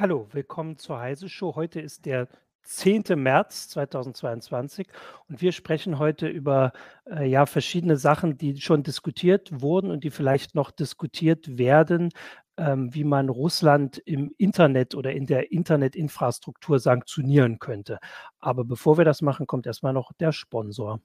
Hallo, willkommen zur Heise Show. Heute ist der 10. März 2022 und wir sprechen heute über äh, ja, verschiedene Sachen, die schon diskutiert wurden und die vielleicht noch diskutiert werden, ähm, wie man Russland im Internet oder in der Internetinfrastruktur sanktionieren könnte. Aber bevor wir das machen, kommt erstmal noch der Sponsor.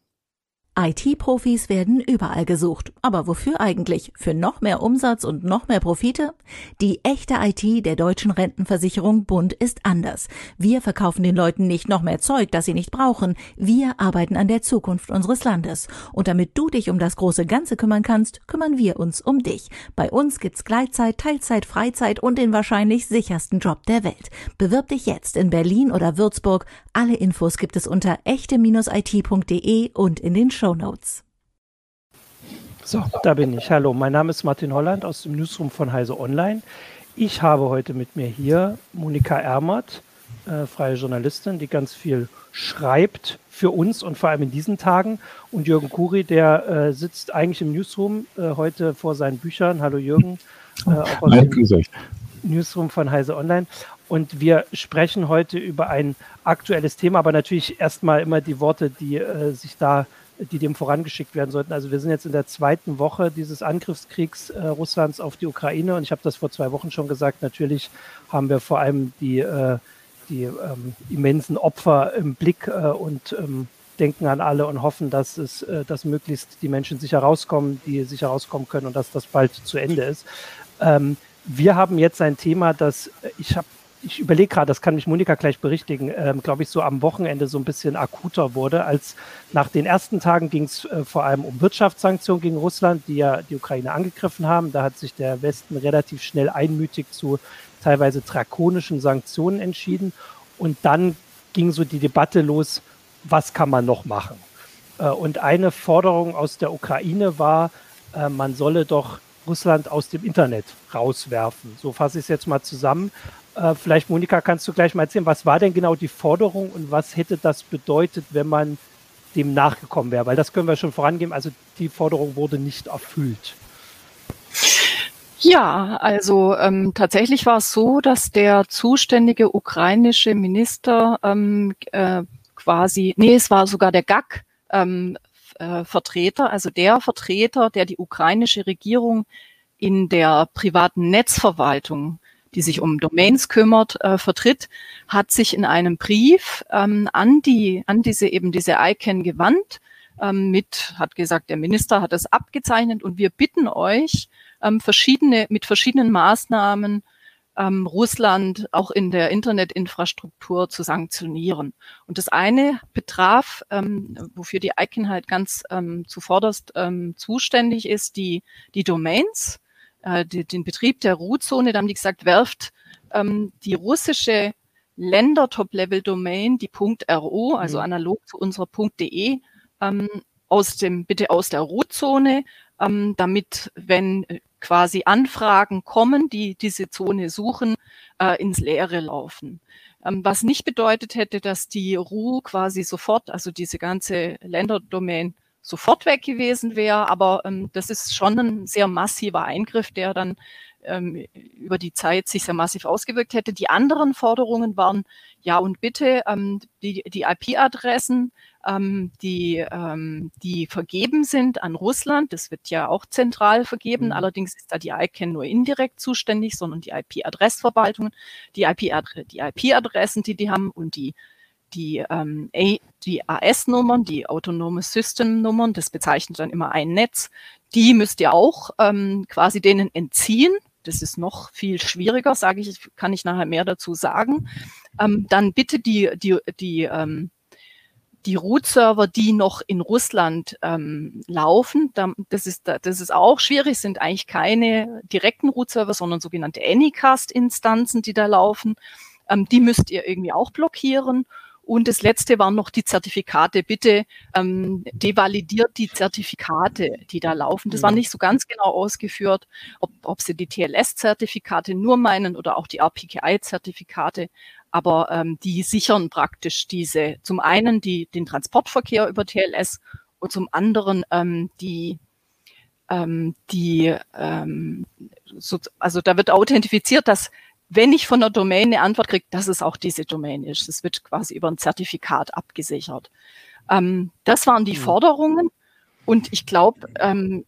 IT-Profis werden überall gesucht. Aber wofür eigentlich? Für noch mehr Umsatz und noch mehr Profite? Die echte IT der deutschen Rentenversicherung Bund ist anders. Wir verkaufen den Leuten nicht noch mehr Zeug, das sie nicht brauchen. Wir arbeiten an der Zukunft unseres Landes. Und damit du dich um das große Ganze kümmern kannst, kümmern wir uns um dich. Bei uns gibt's Gleitzeit, Teilzeit, Freizeit und den wahrscheinlich sichersten Job der Welt. Bewirb dich jetzt in Berlin oder Würzburg. Alle Infos gibt es unter echte-it.de und in den Show Show Notes. So, da bin ich. Hallo, mein Name ist Martin Holland aus dem Newsroom von Heise Online. Ich habe heute mit mir hier Monika Ermert, äh, freie Journalistin, die ganz viel schreibt für uns und vor allem in diesen Tagen. Und Jürgen Kuri, der äh, sitzt eigentlich im Newsroom äh, heute vor seinen Büchern. Hallo Jürgen, äh, auch aus dem Newsroom von Heise Online. Und wir sprechen heute über ein aktuelles Thema, aber natürlich erstmal immer die Worte, die äh, sich da die dem vorangeschickt werden sollten. Also wir sind jetzt in der zweiten Woche dieses Angriffskriegs äh, Russlands auf die Ukraine und ich habe das vor zwei Wochen schon gesagt. Natürlich haben wir vor allem die, äh, die ähm, immensen Opfer im Blick äh, und ähm, denken an alle und hoffen, dass es, äh, dass möglichst die Menschen sicher rauskommen, die sicher rauskommen können und dass das bald zu Ende ist. Ähm, wir haben jetzt ein Thema, das äh, ich habe ich überlege gerade, das kann mich Monika gleich berichtigen, ähm, glaube ich, so am Wochenende so ein bisschen akuter wurde, als nach den ersten Tagen ging es äh, vor allem um Wirtschaftssanktionen gegen Russland, die ja die Ukraine angegriffen haben. Da hat sich der Westen relativ schnell einmütig zu teilweise drakonischen Sanktionen entschieden. Und dann ging so die Debatte los, was kann man noch machen? Äh, und eine Forderung aus der Ukraine war, äh, man solle doch Russland aus dem Internet rauswerfen. So fasse ich es jetzt mal zusammen. Äh, vielleicht, Monika, kannst du gleich mal erzählen, was war denn genau die Forderung und was hätte das bedeutet, wenn man dem nachgekommen wäre? Weil das können wir schon vorangeben. Also die Forderung wurde nicht erfüllt. Ja, also ähm, tatsächlich war es so, dass der zuständige ukrainische Minister ähm, äh, quasi, nee, es war sogar der GAG, ähm, äh, Vertreter, also der Vertreter, der die ukrainische Regierung in der privaten Netzverwaltung die sich um Domains kümmert, äh, vertritt, hat sich in einem Brief ähm, an die, an diese eben diese ICANN gewandt, ähm, mit, hat gesagt, der Minister hat das abgezeichnet und wir bitten euch, ähm, verschiedene, mit verschiedenen Maßnahmen ähm, Russland auch in der Internetinfrastruktur zu sanktionieren. Und das eine betraf, ähm, wofür die ICANN halt ganz ähm, zuvorderst ähm, zuständig ist, die, die Domains äh, die, den Betrieb der Root-Zone, da haben die gesagt, werft ähm, die russische Länder-Top-Level-Domain, die .ro, also mhm. analog zu unserer .de, ähm, aus dem, bitte aus der Root-Zone, ähm, damit, wenn äh, quasi Anfragen kommen, die diese Zone suchen, äh, ins Leere laufen. Ähm, was nicht bedeutet hätte, dass die RU quasi sofort, also diese ganze Länderdomain sofort weg gewesen wäre. Aber ähm, das ist schon ein sehr massiver Eingriff, der dann ähm, über die Zeit sich sehr massiv ausgewirkt hätte. Die anderen Forderungen waren, ja und bitte, ähm, die, die IP-Adressen, ähm, die, ähm, die vergeben sind an Russland, das wird ja auch zentral vergeben, mhm. allerdings ist da die ICANN nur indirekt zuständig, sondern die IP-Adressverwaltung, die IP-Adressen, die die haben und die die, ähm, die AS-Nummern, die Autonome System-Nummern, das bezeichnet dann immer ein Netz, die müsst ihr auch ähm, quasi denen entziehen. Das ist noch viel schwieriger, sage ich, kann ich nachher mehr dazu sagen. Ähm, dann bitte die, die, die, ähm, die Root-Server, die noch in Russland ähm, laufen, das ist, das ist auch schwierig, sind eigentlich keine direkten Root-Server, sondern sogenannte Anycast-Instanzen, die da laufen. Ähm, die müsst ihr irgendwie auch blockieren. Und das letzte waren noch die Zertifikate. Bitte ähm, devalidiert die Zertifikate, die da laufen. Das war mhm. nicht so ganz genau ausgeführt, ob, ob sie die TLS-Zertifikate nur meinen oder auch die RPKI-Zertifikate. Aber ähm, die sichern praktisch diese, zum einen die, den Transportverkehr über TLS und zum anderen ähm, die ähm, die, ähm, so, also da wird authentifiziert, dass wenn ich von der Domain eine Antwort kriege, dass es auch diese Domain ist. Es wird quasi über ein Zertifikat abgesichert. Ähm, das waren die mhm. Forderungen. Und ich glaube, ähm,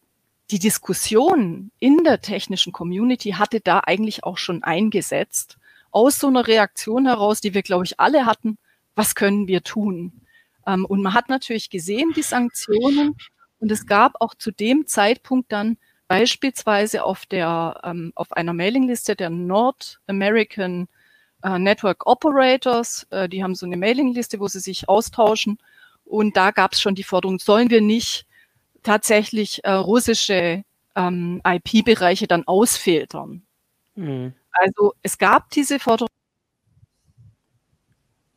die Diskussion in der technischen Community hatte da eigentlich auch schon eingesetzt, aus so einer Reaktion heraus, die wir, glaube ich, alle hatten, was können wir tun? Ähm, und man hat natürlich gesehen, die Sanktionen, und es gab auch zu dem Zeitpunkt dann beispielsweise auf der, ähm, auf einer Mailingliste der North American äh, Network Operators, äh, die haben so eine Mailingliste, wo sie sich austauschen. Und da gab es schon die Forderung, sollen wir nicht tatsächlich äh, russische ähm, IP-Bereiche dann ausfiltern? Mhm. Also es gab diese Forderung.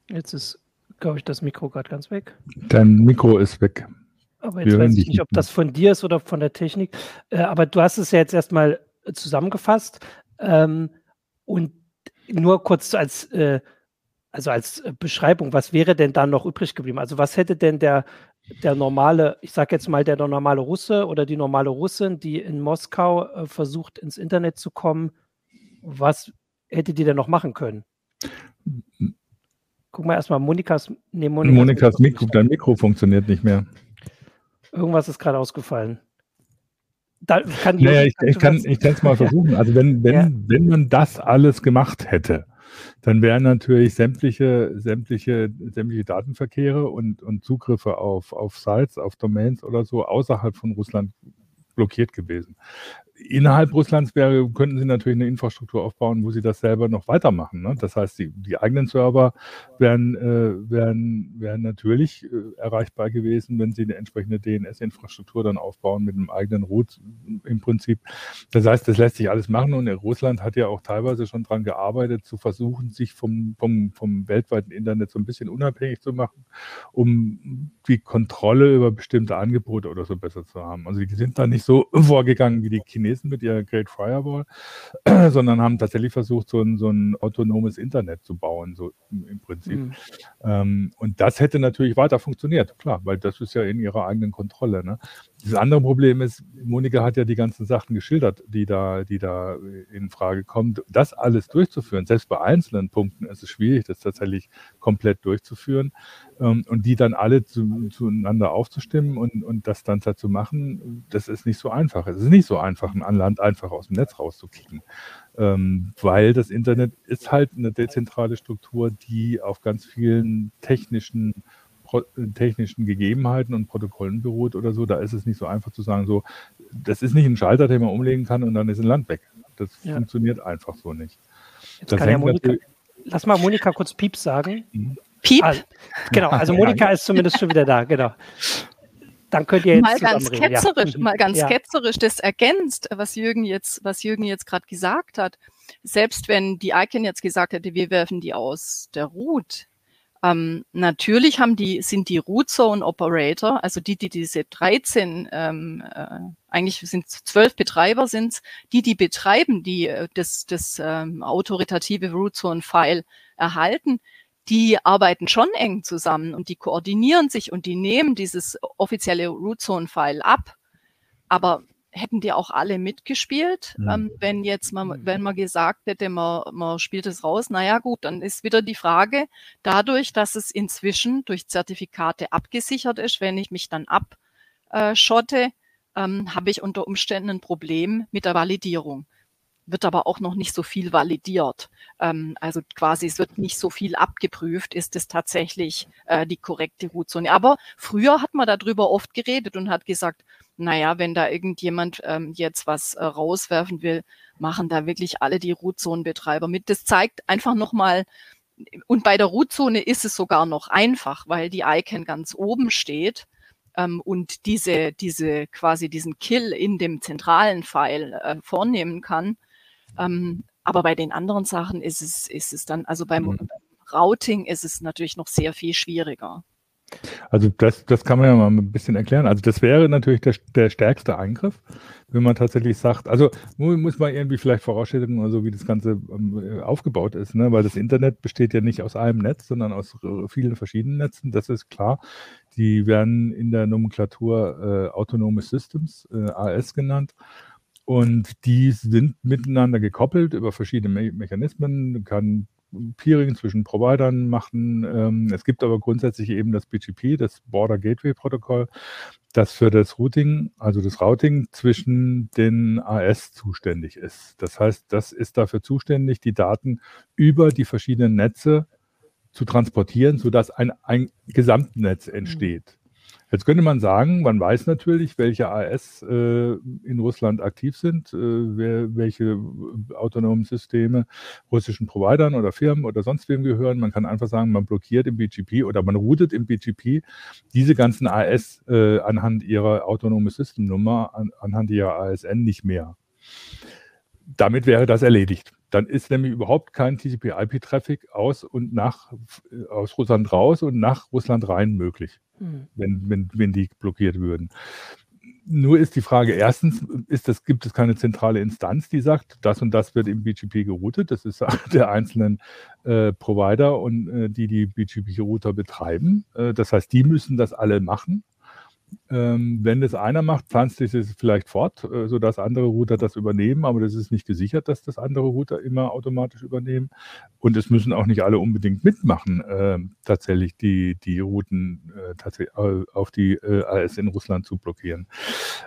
Jetzt ist, glaube ich, das Mikro gerade ganz weg. Dein Mikro ist weg. Aber jetzt weiß ich nicht, ob das von dir ist oder von der Technik. Äh, aber du hast es ja jetzt erstmal zusammengefasst. Ähm, und nur kurz als, äh, also als Beschreibung, was wäre denn da noch übrig geblieben? Also was hätte denn der, der normale, ich sage jetzt mal der normale Russe oder die normale Russin, die in Moskau äh, versucht, ins Internet zu kommen, was hätte die denn noch machen können? Guck mal erstmal, Monikas, nee, Monikas, Monikas Mikro, dein Mikro funktioniert nicht mehr. Irgendwas ist gerade ausgefallen. Da kann naja, ich, ich, kann es mal versuchen. Also wenn, wenn, ja. wenn man das alles gemacht hätte, dann wären natürlich sämtliche, sämtliche, sämtliche Datenverkehre und, und Zugriffe auf, auf Sites, auf Domains oder so außerhalb von Russland blockiert gewesen innerhalb Russlands wäre, könnten sie natürlich eine Infrastruktur aufbauen, wo sie das selber noch weitermachen. Ne? Das heißt, die, die eigenen Server wären, äh, wären, wären natürlich äh, erreichbar gewesen, wenn sie eine entsprechende DNS-Infrastruktur dann aufbauen mit einem eigenen Root im Prinzip. Das heißt, das lässt sich alles machen und Russland hat ja auch teilweise schon daran gearbeitet, zu versuchen, sich vom, vom, vom weltweiten Internet so ein bisschen unabhängig zu machen, um die Kontrolle über bestimmte Angebote oder so besser zu haben. Also die sind da nicht so vorgegangen wie die Chinesen Chinesen mit ihrer Great Firewall, sondern haben tatsächlich versucht, so ein, so ein autonomes Internet zu bauen, so im Prinzip. Mhm. Ähm, und das hätte natürlich weiter funktioniert, klar, weil das ist ja in ihrer eigenen Kontrolle. Ne? Das andere Problem ist, Monika hat ja die ganzen Sachen geschildert, die da, die da in Frage kommen. Das alles durchzuführen, selbst bei einzelnen Punkten ist es schwierig, das tatsächlich komplett durchzuführen und die dann alle zu, zueinander aufzustimmen und, und das dann dazu machen, das ist nicht so einfach. Es ist nicht so einfach, ein Land einfach aus dem Netz rauszukicken, ähm, weil das Internet ist halt eine dezentrale Struktur, die auf ganz vielen technischen technischen Gegebenheiten und Protokollen beruht oder so, da ist es nicht so einfach zu sagen, so, das ist nicht ein Schalter, den man umlegen kann und dann ist ein Land weg. Das ja. funktioniert einfach so nicht. Jetzt das kann ja Monika, lass mal Monika kurz Piep sagen. Mhm. Piep? Ah, genau, also Monika ist zumindest schon wieder da, genau. Dann könnt ihr jetzt mal ganz ketzerisch, ja. mal ganz ja. ketzerisch das ergänzt, was Jürgen jetzt, was Jürgen jetzt gerade gesagt hat. Selbst wenn die Icon jetzt gesagt hätte, wir werfen die aus der Root, ähm, natürlich haben die, sind die Root Zone Operator, also die, die diese 13, ähm, äh, eigentlich sind zwölf Betreiber sind die, die betreiben, die äh, das, das ähm, autoritative Root Zone File erhalten, die arbeiten schon eng zusammen und die koordinieren sich und die nehmen dieses offizielle Root Zone File ab. Aber hätten die auch alle mitgespielt, mhm. ähm, wenn jetzt mal, mhm. wenn man gesagt hätte, man, man spielt es raus, naja gut, dann ist wieder die Frage, dadurch, dass es inzwischen durch Zertifikate abgesichert ist, wenn ich mich dann abschotte, ähm, habe ich unter Umständen ein Problem mit der Validierung wird aber auch noch nicht so viel validiert. Ähm, also quasi, es wird nicht so viel abgeprüft, ist es tatsächlich äh, die korrekte Routzone. Aber früher hat man darüber oft geredet und hat gesagt, naja, wenn da irgendjemand ähm, jetzt was äh, rauswerfen will, machen da wirklich alle die Routzonenbetreiber mit. Das zeigt einfach nochmal, und bei der Routzone ist es sogar noch einfach, weil die ICANN ganz oben steht ähm, und diese, diese quasi diesen Kill in dem zentralen File äh, vornehmen kann. Ähm, aber bei den anderen Sachen ist es, ist es dann, also beim, mhm. Routing ist es natürlich noch sehr viel schwieriger. Also das, das kann man ja mal ein bisschen erklären. Also das wäre natürlich der, der stärkste Eingriff, wenn man tatsächlich sagt, also muss man irgendwie vielleicht vorausschicken, also wie das Ganze ähm, aufgebaut ist, ne? weil das Internet besteht ja nicht aus einem Netz, sondern aus äh, vielen verschiedenen Netzen, das ist klar. Die werden in der Nomenklatur äh, Autonome Systems, äh, AS genannt. Und die sind miteinander gekoppelt über verschiedene Me Mechanismen. Man kann Peering zwischen Providern machen. Ähm, es gibt aber grundsätzlich eben das BGP, das Border Gateway Protokoll, das für das Routing, also das Routing zwischen den AS zuständig ist. Das heißt, das ist dafür zuständig, die Daten über die verschiedenen Netze zu transportieren, sodass ein, ein Gesamtnetz entsteht. Jetzt könnte man sagen, man weiß natürlich, welche AS äh, in Russland aktiv sind, äh, wer, welche autonomen Systeme russischen Providern oder Firmen oder sonst wem gehören. Man kann einfach sagen, man blockiert im BGP oder man routet im BGP diese ganzen AS äh, anhand ihrer autonome Systemnummer, an, anhand ihrer ASN nicht mehr. Damit wäre das erledigt. Dann ist nämlich überhaupt kein TCP-IP-Traffic aus und nach aus Russland raus und nach Russland rein möglich, mhm. wenn, wenn, wenn die blockiert würden. Nur ist die Frage, erstens, ist das, gibt es keine zentrale Instanz, die sagt, das und das wird im BGP geroutet. Das ist der einzelnen äh, Provider und äh, die die BGP-Router betreiben. Äh, das heißt, die müssen das alle machen. Ähm, wenn das einer macht, pflanzt sich das vielleicht fort, äh, sodass andere Router das übernehmen, aber das ist nicht gesichert, dass das andere Router immer automatisch übernehmen. Und es müssen auch nicht alle unbedingt mitmachen, äh, tatsächlich die, die Routen äh, tatsächlich auf die äh, AS in Russland zu blockieren.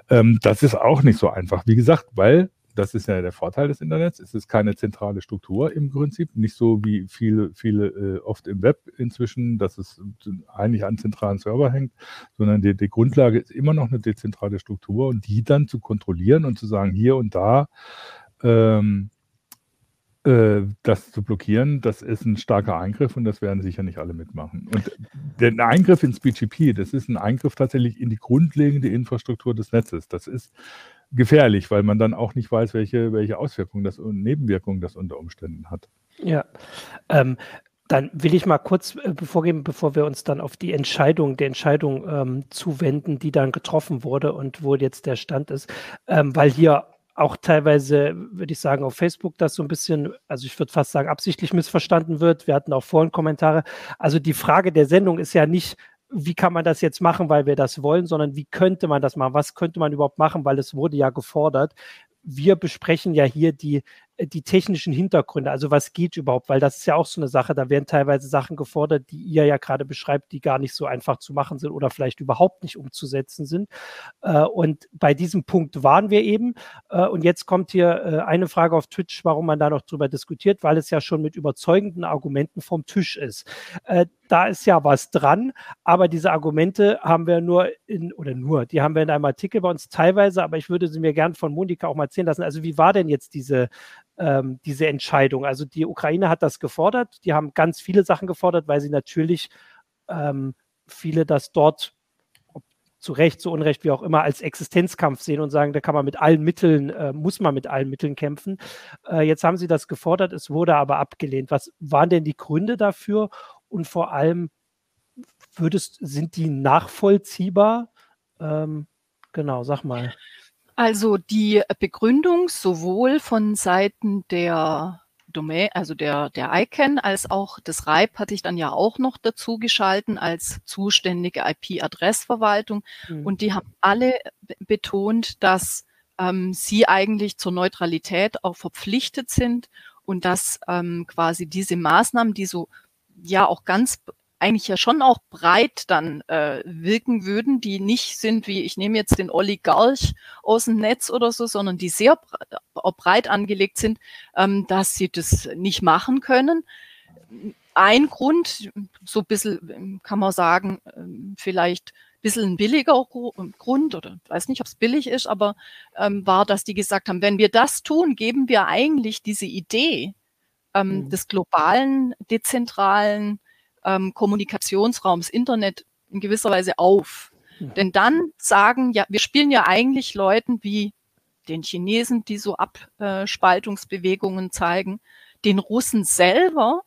Ähm, das ist auch nicht so einfach. Wie gesagt, weil das ist ja der Vorteil des Internets. Es ist keine zentrale Struktur im Prinzip, nicht so wie viele, viele äh, oft im Web inzwischen, dass es eigentlich an zentralen Server hängt, sondern die, die Grundlage ist immer noch eine dezentrale Struktur und die dann zu kontrollieren und zu sagen, hier und da ähm, äh, das zu blockieren, das ist ein starker Eingriff und das werden sicher nicht alle mitmachen. Und der Eingriff ins BGP, das ist ein Eingriff tatsächlich in die grundlegende Infrastruktur des Netzes. Das ist gefährlich, weil man dann auch nicht weiß, welche, welche Auswirkungen das und Nebenwirkungen das unter Umständen hat. Ja. Ähm, dann will ich mal kurz äh, bevorgeben, bevor wir uns dann auf die Entscheidung, der Entscheidung ähm, zuwenden, die dann getroffen wurde und wo jetzt der Stand ist, ähm, weil hier auch teilweise, würde ich sagen, auf Facebook das so ein bisschen, also ich würde fast sagen, absichtlich missverstanden wird. Wir hatten auch vorhin Kommentare. Also die Frage der Sendung ist ja nicht, wie kann man das jetzt machen, weil wir das wollen, sondern wie könnte man das machen? Was könnte man überhaupt machen, weil es wurde ja gefordert. Wir besprechen ja hier die äh, die technischen Hintergründe, also was geht überhaupt, weil das ist ja auch so eine Sache, da werden teilweise Sachen gefordert, die ihr ja gerade beschreibt, die gar nicht so einfach zu machen sind oder vielleicht überhaupt nicht umzusetzen sind. Äh, und bei diesem Punkt waren wir eben. Äh, und jetzt kommt hier eine Frage auf Twitch, warum man da noch drüber diskutiert, weil es ja schon mit überzeugenden Argumenten vom Tisch ist. Da ist ja was dran, aber diese Argumente haben wir nur in, oder nur, die haben wir in einem Artikel bei uns teilweise, aber ich würde sie mir gern von Monika auch mal erzählen lassen. Also wie war denn jetzt diese ähm, diese Entscheidung. Also die Ukraine hat das gefordert. Die haben ganz viele Sachen gefordert, weil sie natürlich ähm, viele das dort zu Recht, zu Unrecht, wie auch immer, als Existenzkampf sehen und sagen, da kann man mit allen Mitteln, äh, muss man mit allen Mitteln kämpfen. Äh, jetzt haben sie das gefordert, es wurde aber abgelehnt. Was waren denn die Gründe dafür? Und vor allem, würdest, sind die nachvollziehbar? Ähm, genau, sag mal. Also die Begründung sowohl von Seiten der Domain, also der, der ICANN als auch des RIPE hatte ich dann ja auch noch dazu geschalten als zuständige IP-Adressverwaltung. Mhm. Und die haben alle betont, dass ähm, sie eigentlich zur Neutralität auch verpflichtet sind und dass ähm, quasi diese Maßnahmen, die so ja auch ganz eigentlich ja schon auch breit dann äh, wirken würden, die nicht sind wie, ich nehme jetzt den Oligarch aus dem Netz oder so, sondern die sehr breit angelegt sind, ähm, dass sie das nicht machen können. Ein Grund, so ein bisschen, kann man sagen, ähm, vielleicht ein bisschen ein billiger Grund oder weiß nicht, ob es billig ist, aber ähm, war, dass die gesagt haben, wenn wir das tun, geben wir eigentlich diese Idee ähm, mhm. des globalen, dezentralen ähm, Kommunikationsraums, Internet in gewisser Weise auf. Mhm. Denn dann sagen, ja, wir spielen ja eigentlich Leuten wie den Chinesen, die so Abspaltungsbewegungen zeigen, den Russen selber,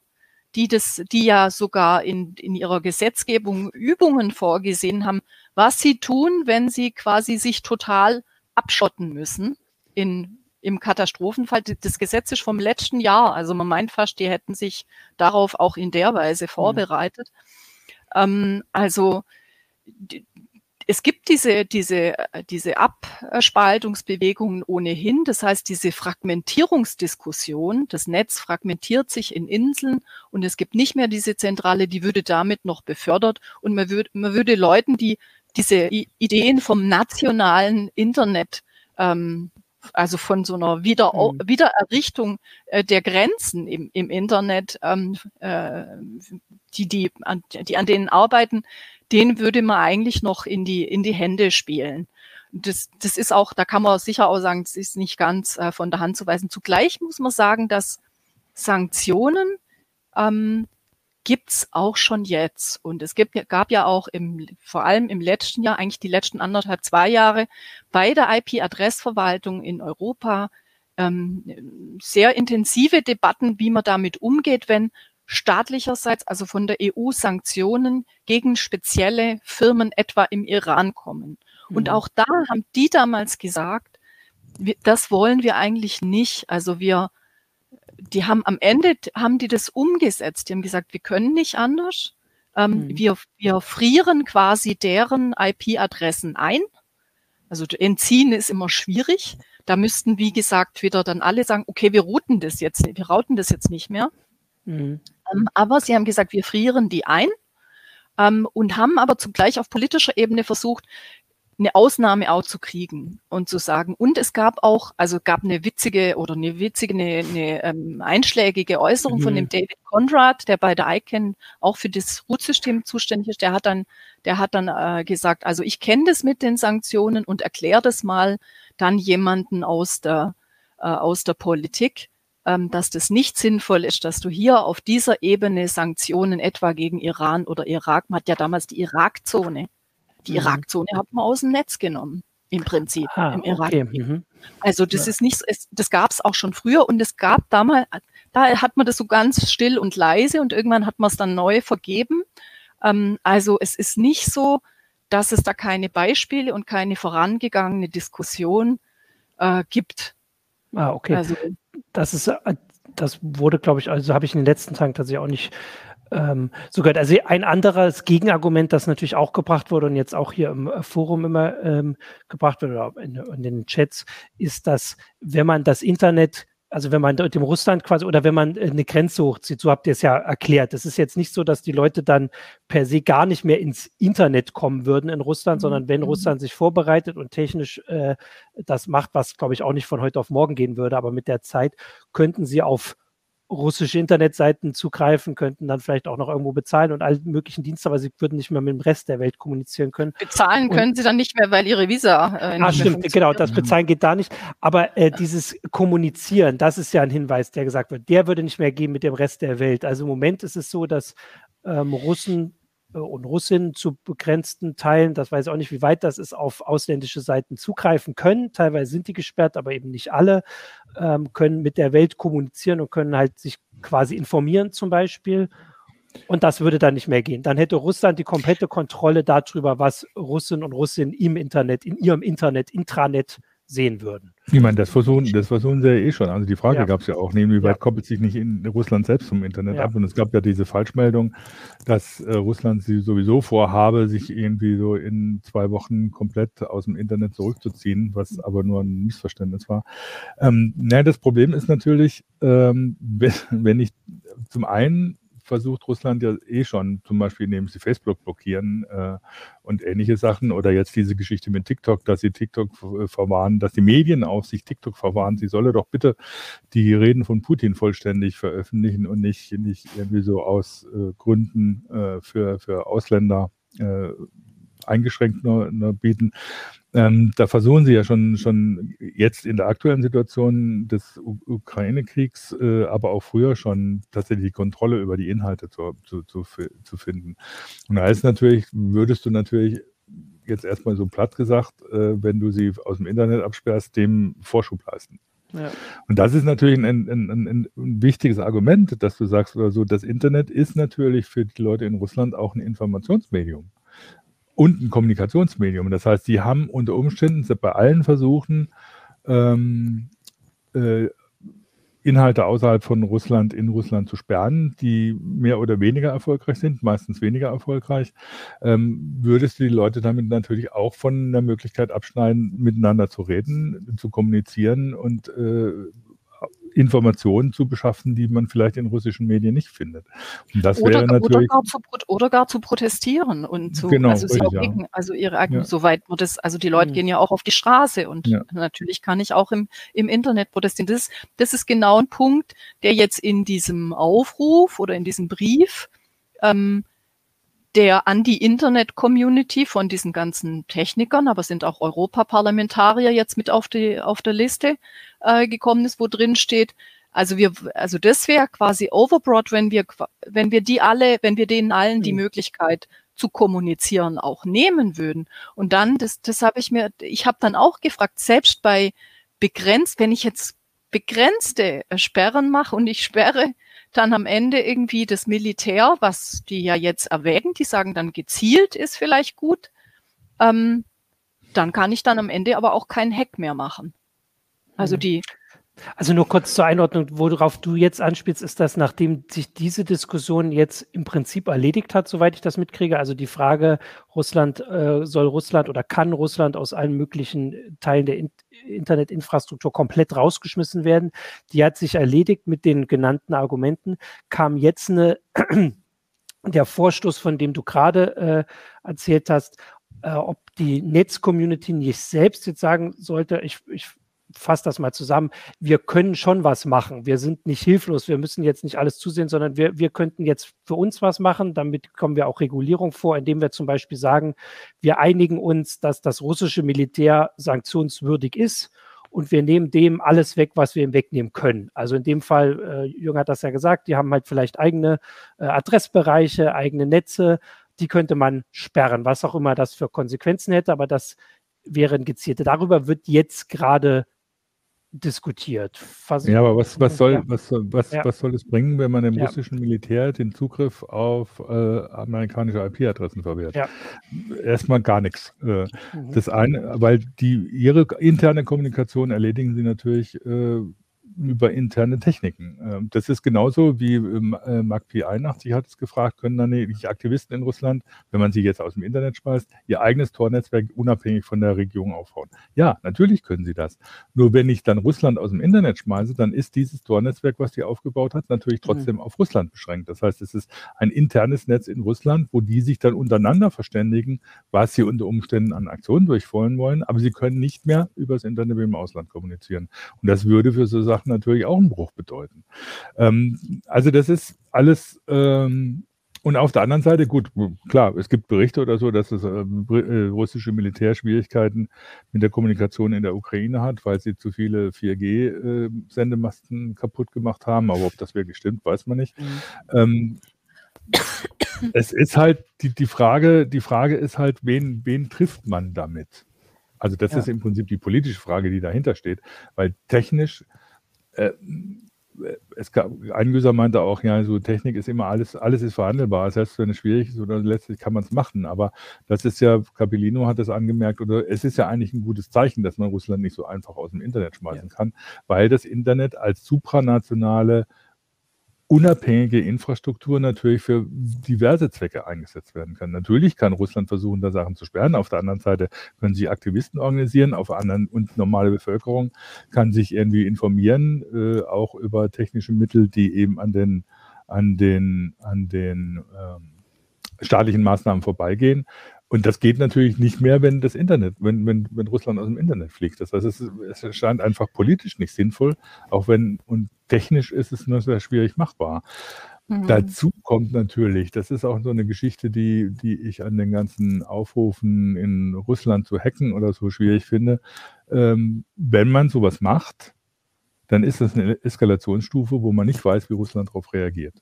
die das, die ja sogar in, in ihrer Gesetzgebung Übungen vorgesehen haben, was sie tun, wenn sie quasi sich total abschotten müssen in im Katastrophenfall. Das Gesetz ist vom letzten Jahr. Also man meint fast, die hätten sich darauf auch in der Weise mhm. vorbereitet. Mhm. Ähm, also es gibt diese, diese, diese Abspaltungsbewegungen ohnehin. Das heißt, diese Fragmentierungsdiskussion, das Netz fragmentiert sich in Inseln und es gibt nicht mehr diese Zentrale, die würde damit noch befördert und man würde, man würde Leuten, die diese Ideen vom nationalen Internet ähm, also von so einer Wieder mhm. Wiedererrichtung äh, der Grenzen im, im Internet, ähm, äh, die, die, an, die an denen arbeiten, den würde man eigentlich noch in die, in die Hände spielen. Das, das ist auch, da kann man sicher auch sagen, das ist nicht ganz äh, von der Hand zu weisen. Zugleich muss man sagen, dass Sanktionen ähm, gibt's auch schon jetzt. Und es gibt, gab ja auch im, vor allem im letzten Jahr, eigentlich die letzten anderthalb, zwei Jahre, bei der IP-Adressverwaltung in Europa ähm, sehr intensive Debatten, wie man damit umgeht, wenn staatlicherseits, also von der EU, Sanktionen gegen spezielle Firmen etwa im Iran kommen. Mhm. Und auch da haben die damals gesagt, das wollen wir eigentlich nicht. Also wir die haben am Ende, haben die das umgesetzt. Die haben gesagt, wir können nicht anders. Ähm, mhm. wir, wir frieren quasi deren IP-Adressen ein. Also entziehen ist immer schwierig. Da müssten, wie gesagt, wieder dann alle sagen, okay, wir routen das jetzt, wir routen das jetzt nicht mehr. Mhm. Ähm, aber sie haben gesagt, wir frieren die ein ähm, und haben aber zugleich auf politischer Ebene versucht, eine Ausnahme auch zu kriegen und zu sagen. Und es gab auch, also gab eine witzige oder eine witzige, eine, eine ähm, einschlägige Äußerung mhm. von dem David Conrad, der bei der ICANN auch für das Root-System zuständig ist. Der hat dann, der hat dann äh, gesagt, also ich kenne das mit den Sanktionen und erkläre das mal dann jemanden aus der, äh, aus der Politik, ähm, dass das nicht sinnvoll ist, dass du hier auf dieser Ebene Sanktionen etwa gegen Iran oder Irak, man hat ja damals die Irak-Zone die mhm. Irak-Zone hat man aus dem Netz genommen, im Prinzip, ah, im Irak. Okay. Mhm. Also das ja. ist nicht, es, das gab es auch schon früher und es gab damals, da hat man das so ganz still und leise und irgendwann hat man es dann neu vergeben. Ähm, also es ist nicht so, dass es da keine Beispiele und keine vorangegangene Diskussion äh, gibt. Ah, okay. Also, das ist, äh, das wurde, glaube ich, also habe ich in den letzten Tagen tatsächlich auch nicht ähm, so gehört. Also ein anderes Gegenargument, das natürlich auch gebracht wurde und jetzt auch hier im äh, Forum immer ähm, gebracht wird oder in, in, den Chats, ist, dass wenn man das Internet, also wenn man dem Russland quasi oder wenn man äh, eine Grenze hochzieht, so habt ihr es ja erklärt, es ist jetzt nicht so, dass die Leute dann per se gar nicht mehr ins Internet kommen würden in Russland, mhm. sondern wenn mhm. Russland sich vorbereitet und technisch äh, das macht, was glaube ich auch nicht von heute auf morgen gehen würde, aber mit der Zeit könnten sie auf russische Internetseiten zugreifen, könnten dann vielleicht auch noch irgendwo bezahlen und all möglichen Dienste, aber sie würden nicht mehr mit dem Rest der Welt kommunizieren können. Bezahlen und, können sie dann nicht mehr, weil ihre Visa. Äh, ah, stimmt, genau, das Bezahlen geht da nicht. Aber äh, dieses Kommunizieren, das ist ja ein Hinweis, der gesagt wird, der würde nicht mehr gehen mit dem Rest der Welt. Also im Moment ist es so, dass ähm, Russen und Russinnen zu begrenzten Teilen, das weiß ich auch nicht, wie weit das ist, auf ausländische Seiten zugreifen können. Teilweise sind die gesperrt, aber eben nicht alle, ähm, können mit der Welt kommunizieren und können halt sich quasi informieren zum Beispiel. Und das würde dann nicht mehr gehen. Dann hätte Russland die komplette Kontrolle darüber, was Russen und Russinnen im Internet, in ihrem Internet, Intranet sehen würden. Ich meine, das versuchen, das versuchen sie ja eh schon. Also die Frage ja. gab es ja auch, wie weit ja. koppelt sich nicht in Russland selbst vom Internet ja. ab? Und es gab ja diese Falschmeldung, dass äh, Russland sie sowieso vorhabe, sich irgendwie so in zwei Wochen komplett aus dem Internet zurückzuziehen, was aber nur ein Missverständnis war. Ähm, naja, das Problem ist natürlich, ähm, wenn ich zum einen versucht Russland ja eh schon, zum Beispiel indem sie Facebook blockieren äh, und ähnliche Sachen oder jetzt diese Geschichte mit TikTok, dass sie TikTok äh, verwarnen, dass die Medien auf sich TikTok verwarnen, sie solle doch bitte die Reden von Putin vollständig veröffentlichen und nicht, nicht irgendwie so aus äh, Gründen äh, für, für Ausländer äh, eingeschränkt nur, nur bieten. Ähm, da versuchen sie ja schon, schon jetzt in der aktuellen Situation des Ukraine-Kriegs, äh, aber auch früher schon tatsächlich die Kontrolle über die Inhalte zu, zu, zu, zu finden. Und da ist natürlich, würdest du natürlich jetzt erstmal so platt gesagt, äh, wenn du sie aus dem Internet absperrst, dem Vorschub leisten. Ja. Und das ist natürlich ein, ein, ein, ein, wichtiges Argument, dass du sagst oder so, das Internet ist natürlich für die Leute in Russland auch ein Informationsmedium und ein Kommunikationsmedium. Das heißt, sie haben unter Umständen bei allen Versuchen, ähm, äh, Inhalte außerhalb von Russland in Russland zu sperren, die mehr oder weniger erfolgreich sind, meistens weniger erfolgreich, ähm, würdest du die Leute damit natürlich auch von der Möglichkeit abschneiden, miteinander zu reden, zu kommunizieren und äh, Informationen zu beschaffen, die man vielleicht in russischen Medien nicht findet. Und das oder, wäre natürlich, oder, gar zu, oder gar zu protestieren und zu, genau, also, richtig, ja. also ihre ja. soweit wird es, also die Leute mhm. gehen ja auch auf die Straße und ja. natürlich kann ich auch im, im Internet protestieren. Das, das ist genau ein Punkt, der jetzt in diesem Aufruf oder in diesem Brief ähm, der an die Internet-Community von diesen ganzen Technikern, aber sind auch Europaparlamentarier jetzt mit auf, die, auf der Liste äh, gekommen ist, wo drin steht, also wir, also das wäre quasi overbroad, wenn wir, wenn wir die alle, wenn wir denen allen die mhm. Möglichkeit zu kommunizieren auch nehmen würden. Und dann, das, das habe ich mir, ich habe dann auch gefragt, selbst bei begrenzt, wenn ich jetzt begrenzte Sperren mache und ich sperre dann am Ende irgendwie das Militär, was die ja jetzt erwägen, die sagen dann gezielt ist vielleicht gut, ähm, dann kann ich dann am Ende aber auch keinen Hack mehr machen. Also mhm. die also nur kurz zur Einordnung, worauf du jetzt anspielst, ist das, nachdem sich diese Diskussion jetzt im Prinzip erledigt hat, soweit ich das mitkriege. Also die Frage, Russland äh, soll Russland oder kann Russland aus allen möglichen Teilen der In Internetinfrastruktur komplett rausgeschmissen werden, die hat sich erledigt mit den genannten Argumenten. Kam jetzt eine der Vorstoß, von dem du gerade äh, erzählt hast, äh, ob die Netzcommunity nicht selbst jetzt sagen sollte, ich, ich fasse das mal zusammen, wir können schon was machen. Wir sind nicht hilflos, wir müssen jetzt nicht alles zusehen, sondern wir, wir könnten jetzt für uns was machen. Damit kommen wir auch Regulierung vor, indem wir zum Beispiel sagen, wir einigen uns, dass das russische Militär sanktionswürdig ist und wir nehmen dem alles weg, was wir ihm wegnehmen können. Also in dem Fall, äh, Jürgen hat das ja gesagt, die haben halt vielleicht eigene äh, Adressbereiche, eigene Netze, die könnte man sperren, was auch immer das für Konsequenzen hätte, aber das wären gezielte. Darüber wird jetzt gerade diskutiert. Fast ja, aber was, was, soll, ja. was, was, ja. was soll es bringen, wenn man dem ja. russischen Militär den Zugriff auf äh, amerikanische IP-Adressen verwehrt? Erstmal gar nichts. Äh, mhm. Das eine, weil die ihre interne Kommunikation erledigen sie natürlich äh, über interne Techniken. Ähm, das ist genauso wie ähm, äh, MacP81 hat es gefragt, können dann nicht Aktivisten in Russland, wenn man sie jetzt aus dem Internet schmeißt, ihr eigenes Tor-Netzwerk unabhängig von der Regierung aufbauen. Ja, natürlich können sie das. Nur wenn ich dann Russland aus dem Internet schmeiße, dann ist dieses Tor-Netzwerk, was die aufgebaut hat, natürlich mhm. trotzdem mhm. auf Russland beschränkt. Das heißt, es ist ein internes Netz in Russland, wo die sich dann untereinander verständigen, was sie unter Umständen an Aktionen durchführen wollen, aber sie können nicht mehr über das Internet im Ausland kommunizieren. Und das würde für so Sachen natürlich auch einen Bruch bedeuten. Ähm, also das ist alles ähm, und auf der anderen Seite, gut, klar, es gibt Berichte oder so, dass das äh, äh russische Militär Schwierigkeiten mit der Kommunikation in der Ukraine hat, weil sie zu viele 4G-Sendemasten äh, kaputt gemacht haben. Aber ob das wirklich stimmt, weiß man nicht. Mhm. Ähm, es ist halt die, die Frage, die Frage ist halt, wen, wen trifft man damit? Also das ja. ist im Prinzip die politische Frage, die dahinter steht, weil technisch äh, es gab, ein User meinte auch, ja, so Technik ist immer alles, alles ist verhandelbar. Selbst wenn es schwierig ist oder letztlich kann man es machen. Aber das ist ja, Capellino hat das angemerkt, oder es ist ja eigentlich ein gutes Zeichen, dass man Russland nicht so einfach aus dem Internet schmeißen ja. kann, weil das Internet als supranationale unabhängige Infrastruktur natürlich für diverse Zwecke eingesetzt werden kann. Natürlich kann Russland versuchen, da Sachen zu sperren. Auf der anderen Seite können sie Aktivisten organisieren. Auf der anderen und normale Bevölkerung kann sich irgendwie informieren, äh, auch über technische Mittel, die eben an den an den an den ähm, staatlichen Maßnahmen vorbeigehen. Und das geht natürlich nicht mehr, wenn das Internet, wenn, wenn, wenn Russland aus dem Internet fliegt. Das heißt, es, es erscheint einfach politisch nicht sinnvoll, auch wenn, und technisch ist es nur sehr schwierig machbar. Mhm. Dazu kommt natürlich, das ist auch so eine Geschichte, die, die ich an den ganzen Aufrufen in Russland zu hacken oder so schwierig finde. Ähm, wenn man sowas macht, dann ist das eine Eskalationsstufe, wo man nicht weiß, wie Russland darauf reagiert.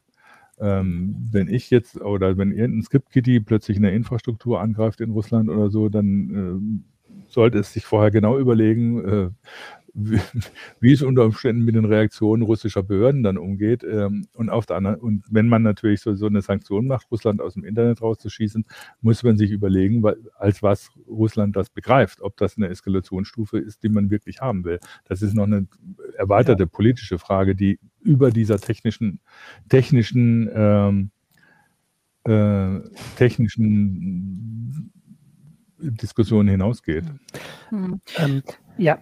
Ähm, wenn ich jetzt oder wenn irgendein Script-Kitty plötzlich eine Infrastruktur angreift in Russland oder so, dann äh, sollte es sich vorher genau überlegen, äh, wie, wie es unter Umständen mit den Reaktionen russischer Behörden dann umgeht. Ähm, und auf der anderen, und wenn man natürlich so, so eine Sanktion macht, Russland aus dem Internet rauszuschießen, muss man sich überlegen, weil, als was Russland das begreift, ob das eine Eskalationsstufe ist, die man wirklich haben will. Das ist noch eine erweiterte ja. politische Frage, die über dieser technischen, technischen, ähm, äh, technischen Diskussion hinausgeht. Hm. Ähm, ja,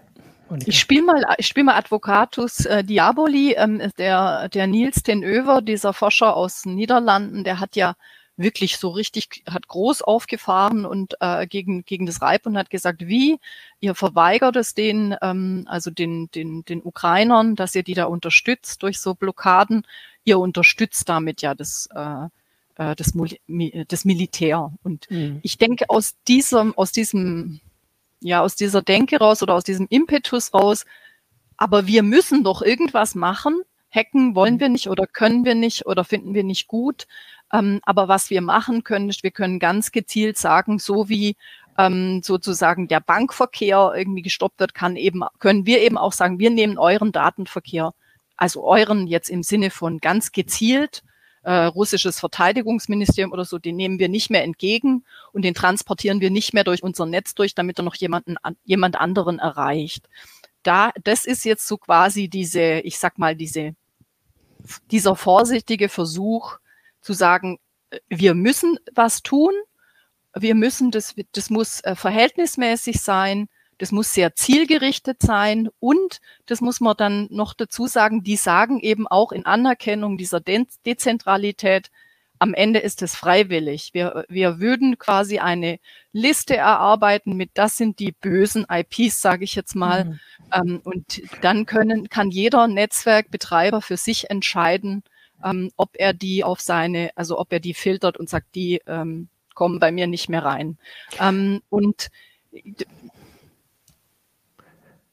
ich spiele mal, ich spiel mal Advocatus äh, Diaboli. Ähm, der, der Niels Tenöver, dieser Forscher aus den Niederlanden, der hat ja wirklich so richtig, hat groß aufgefahren und äh, gegen, gegen das Reib und hat gesagt, wie, ihr verweigert es den, ähm, also den, den, den Ukrainern, dass ihr die da unterstützt durch so Blockaden. Ihr unterstützt damit ja das, äh, äh das, das Militär. Und mhm. ich denke, aus diesem, aus diesem ja, aus dieser Denke raus oder aus diesem Impetus raus, aber wir müssen doch irgendwas machen. Hacken wollen wir nicht oder können wir nicht oder finden wir nicht gut. Ähm, aber was wir machen können, ist, wir können ganz gezielt sagen, so wie ähm, sozusagen der Bankverkehr irgendwie gestoppt wird, kann eben, können wir eben auch sagen, wir nehmen euren Datenverkehr, also euren jetzt im Sinne von ganz gezielt äh, russisches Verteidigungsministerium oder so, den nehmen wir nicht mehr entgegen und den transportieren wir nicht mehr durch unser Netz durch, damit er noch jemanden, jemand anderen erreicht. Da, das ist jetzt so quasi diese, ich sag mal, diese, dieser vorsichtige Versuch zu sagen, äh, wir müssen was tun, wir müssen, das, das muss äh, verhältnismäßig sein, das muss sehr zielgerichtet sein und das muss man dann noch dazu sagen, die sagen eben auch in Anerkennung dieser De Dezentralität, am Ende ist es freiwillig. Wir, wir würden quasi eine Liste erarbeiten mit, das sind die bösen IPs, sage ich jetzt mal. Mhm. Ähm, und dann können, kann jeder Netzwerkbetreiber für sich entscheiden, ähm, ob er die auf seine, also ob er die filtert und sagt, die ähm, kommen bei mir nicht mehr rein. Ähm, und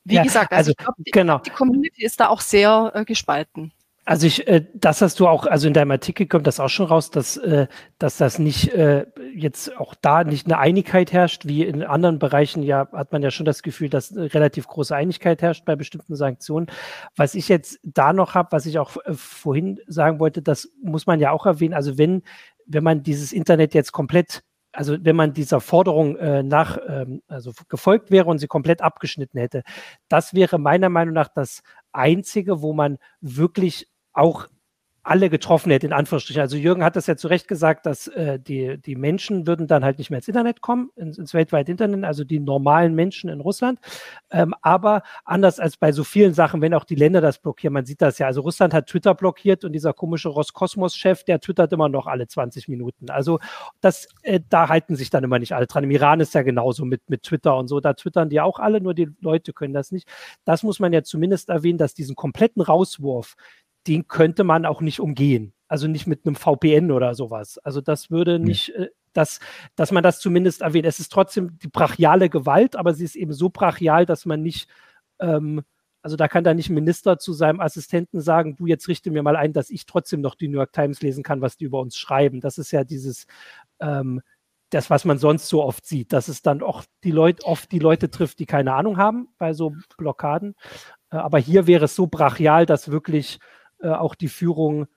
wie ja, gesagt, also, also glaub, die, genau. die Community ist da auch sehr äh, gespalten. Also ich, äh, das hast du auch, also in deinem Artikel kommt das auch schon raus, dass, äh, dass das nicht äh, jetzt auch da nicht eine Einigkeit herrscht, wie in anderen Bereichen ja hat man ja schon das Gefühl, dass relativ große Einigkeit herrscht bei bestimmten Sanktionen. Was ich jetzt da noch habe, was ich auch äh, vorhin sagen wollte, das muss man ja auch erwähnen. Also wenn, wenn man dieses Internet jetzt komplett also wenn man dieser Forderung äh, nach, ähm, also gefolgt wäre und sie komplett abgeschnitten hätte, das wäre meiner Meinung nach das Einzige, wo man wirklich auch alle getroffen hätte, in Anführungsstrichen. Also Jürgen hat das ja zu Recht gesagt, dass äh, die, die Menschen würden dann halt nicht mehr ins Internet kommen, ins, ins weltweite Internet, also die normalen Menschen in Russland. Ähm, aber anders als bei so vielen Sachen, wenn auch die Länder das blockieren, man sieht das ja. Also Russland hat Twitter blockiert und dieser komische Roskosmos-Chef, der twittert immer noch alle 20 Minuten. Also das, äh, da halten sich dann immer nicht alle dran. Im Iran ist ja genauso mit, mit Twitter und so, da twittern die auch alle, nur die Leute können das nicht. Das muss man ja zumindest erwähnen, dass diesen kompletten Rauswurf, den könnte man auch nicht umgehen. Also nicht mit einem VPN oder sowas. Also das würde nicht, äh, dass, dass man das zumindest erwähnt. Es ist trotzdem die brachiale Gewalt, aber sie ist eben so brachial, dass man nicht, ähm, also da kann da nicht ein Minister zu seinem Assistenten sagen, du jetzt richte mir mal ein, dass ich trotzdem noch die New York Times lesen kann, was die über uns schreiben. Das ist ja dieses, ähm, das, was man sonst so oft sieht, dass es dann auch die Leute, oft die Leute trifft, die keine Ahnung haben bei so Blockaden. Äh, aber hier wäre es so brachial, dass wirklich äh, auch die Führung